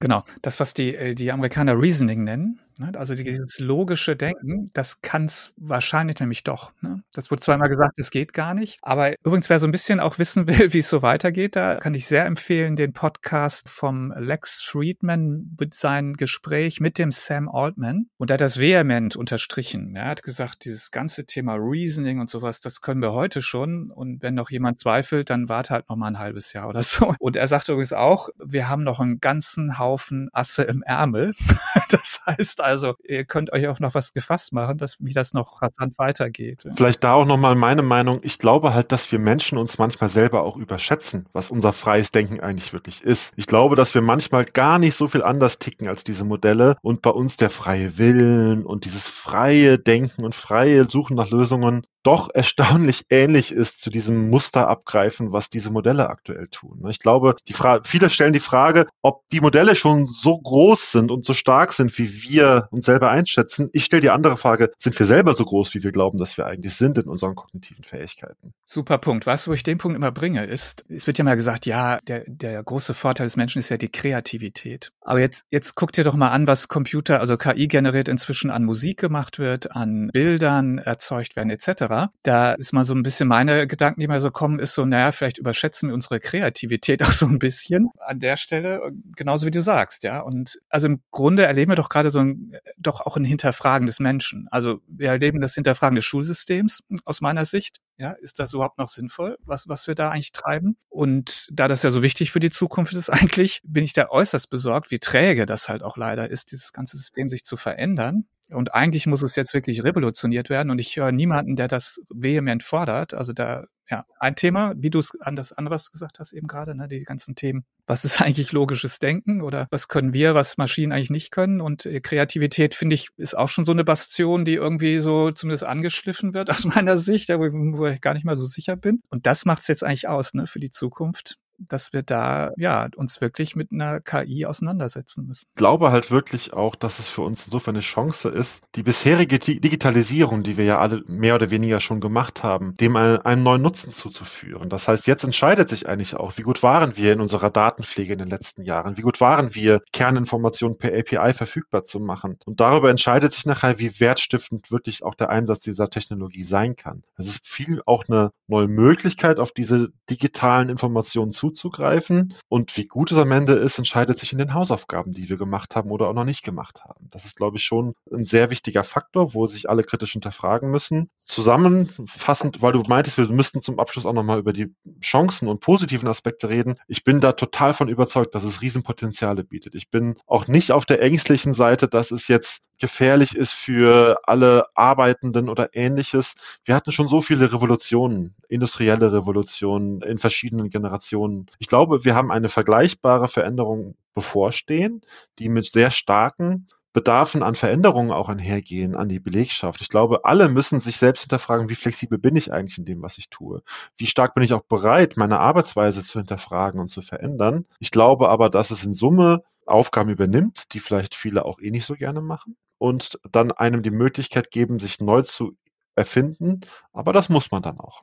Genau, das, was die, äh, die Amerikaner Reasoning nennen, Ne? Also dieses logische Denken, das kann es wahrscheinlich nämlich doch. Ne? Das wurde zweimal gesagt, es geht gar nicht. Aber übrigens, wer so ein bisschen auch wissen will, (laughs) wie es so weitergeht, da kann ich sehr empfehlen den Podcast vom Lex Friedman mit seinem Gespräch mit dem Sam Altman. Und er hat das vehement unterstrichen. Er hat gesagt, dieses ganze Thema Reasoning und sowas, das können wir heute schon. Und wenn noch jemand zweifelt, dann warte halt noch mal ein halbes Jahr oder (laughs) so. Und er sagt übrigens auch, wir haben noch einen ganzen Haufen Asse im Ärmel. (laughs) das heißt also, ihr könnt euch auch noch was gefasst machen, dass, wie das noch rasant weitergeht. Vielleicht da auch nochmal meine Meinung. Ich glaube halt, dass wir Menschen uns manchmal selber auch überschätzen, was unser freies Denken eigentlich wirklich ist. Ich glaube, dass wir manchmal gar nicht so viel anders ticken als diese Modelle und bei uns der freie Willen und dieses freie Denken und freie Suchen nach Lösungen doch (laughs) erstaunlich ähnlich ist zu diesem Muster abgreifen, was diese Modelle aktuell tun. Ich glaube, die Frage, viele stellen die Frage, ob die Modelle schon so groß sind und so stark sind, wie wir uns selber einschätzen. Ich stelle die andere Frage, sind wir selber so groß, wie wir glauben, dass wir eigentlich sind in unseren kognitiven Fähigkeiten? Super Punkt. Du, wo ich den Punkt immer bringe, ist, es wird ja mal gesagt, ja, der, der große Vorteil des Menschen ist ja die Kreativität. Aber jetzt, jetzt guck dir doch mal an, was Computer, also KI generiert inzwischen an Musik gemacht wird, an Bildern erzeugt werden, etc. Da ist mal so ein bisschen meine Gedanken, die mal so kommen, ist so, naja, vielleicht überschätzen wir unsere Kreativität (laughs) auch so ein bisschen an der Stelle, genauso wie du sagst, ja. Und also im Grunde erleben wir doch gerade so ein, doch auch ein Hinterfragen des Menschen. Also wir erleben das Hinterfragen des Schulsystems aus meiner Sicht. Ja, ist das überhaupt noch sinnvoll, was, was wir da eigentlich treiben? Und da das ja so wichtig für die Zukunft ist (laughs) eigentlich, bin ich da äußerst besorgt, wie träge das halt auch leider ist, dieses ganze System sich zu verändern. Und eigentlich muss es jetzt wirklich revolutioniert werden. Und ich höre niemanden, der das vehement fordert. Also da, ja, ein Thema, wie du es an das andere was gesagt hast eben gerade, ne, die ganzen Themen. Was ist eigentlich logisches Denken oder was können wir, was Maschinen eigentlich nicht können? Und äh, Kreativität, finde ich, ist auch schon so eine Bastion, die irgendwie so zumindest angeschliffen wird (laughs) aus meiner Sicht, wo ich gar nicht mal so sicher bin. Und das macht es jetzt eigentlich aus, ne, für die Zukunft dass wir da ja uns wirklich mit einer KI auseinandersetzen müssen. Ich glaube halt wirklich auch, dass es für uns insofern eine Chance ist, die bisherige Digitalisierung, die wir ja alle mehr oder weniger schon gemacht haben, dem einen, einen neuen Nutzen zuzuführen. Das heißt, jetzt entscheidet sich eigentlich auch, wie gut waren wir in unserer Datenpflege in den letzten Jahren, wie gut waren wir, Kerninformationen per API verfügbar zu machen. Und darüber entscheidet sich nachher, wie wertstiftend wirklich auch der Einsatz dieser Technologie sein kann. Es ist viel auch eine neue Möglichkeit, auf diese digitalen Informationen zu zuzugreifen. Und wie gut es am Ende ist, entscheidet sich in den Hausaufgaben, die wir gemacht haben oder auch noch nicht gemacht haben. Das ist, glaube ich, schon ein sehr wichtiger Faktor, wo sich alle kritisch hinterfragen müssen. Zusammenfassend, weil du meintest, wir müssten zum Abschluss auch nochmal über die Chancen und positiven Aspekte reden. Ich bin da total von überzeugt, dass es Riesenpotenziale bietet. Ich bin auch nicht auf der ängstlichen Seite, dass es jetzt gefährlich ist für alle Arbeitenden oder ähnliches. Wir hatten schon so viele Revolutionen, industrielle Revolutionen in verschiedenen Generationen. Ich glaube, wir haben eine vergleichbare Veränderung bevorstehen, die mit sehr starken Bedarfen an Veränderungen auch einhergehen an die Belegschaft. Ich glaube, alle müssen sich selbst hinterfragen, wie flexibel bin ich eigentlich in dem, was ich tue? Wie stark bin ich auch bereit, meine Arbeitsweise zu hinterfragen und zu verändern? Ich glaube aber, dass es in Summe Aufgaben übernimmt, die vielleicht viele auch eh nicht so gerne machen und dann einem die Möglichkeit geben, sich neu zu erfinden. Aber das muss man dann auch.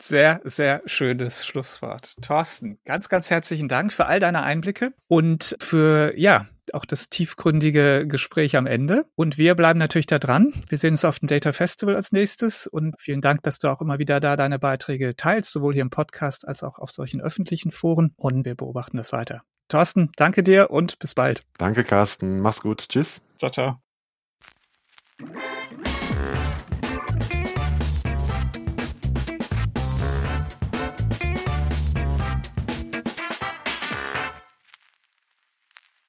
Sehr, sehr schönes Schlusswort. Thorsten, ganz, ganz herzlichen Dank für all deine Einblicke und für, ja, auch das tiefgründige Gespräch am Ende. Und wir bleiben natürlich da dran. Wir sehen uns auf dem Data Festival als nächstes und vielen Dank, dass du auch immer wieder da deine Beiträge teilst, sowohl hier im Podcast als auch auf solchen öffentlichen Foren. Und wir beobachten das weiter. Thorsten, danke dir und bis bald. Danke, Carsten. Mach's gut. Tschüss. Ciao, ciao.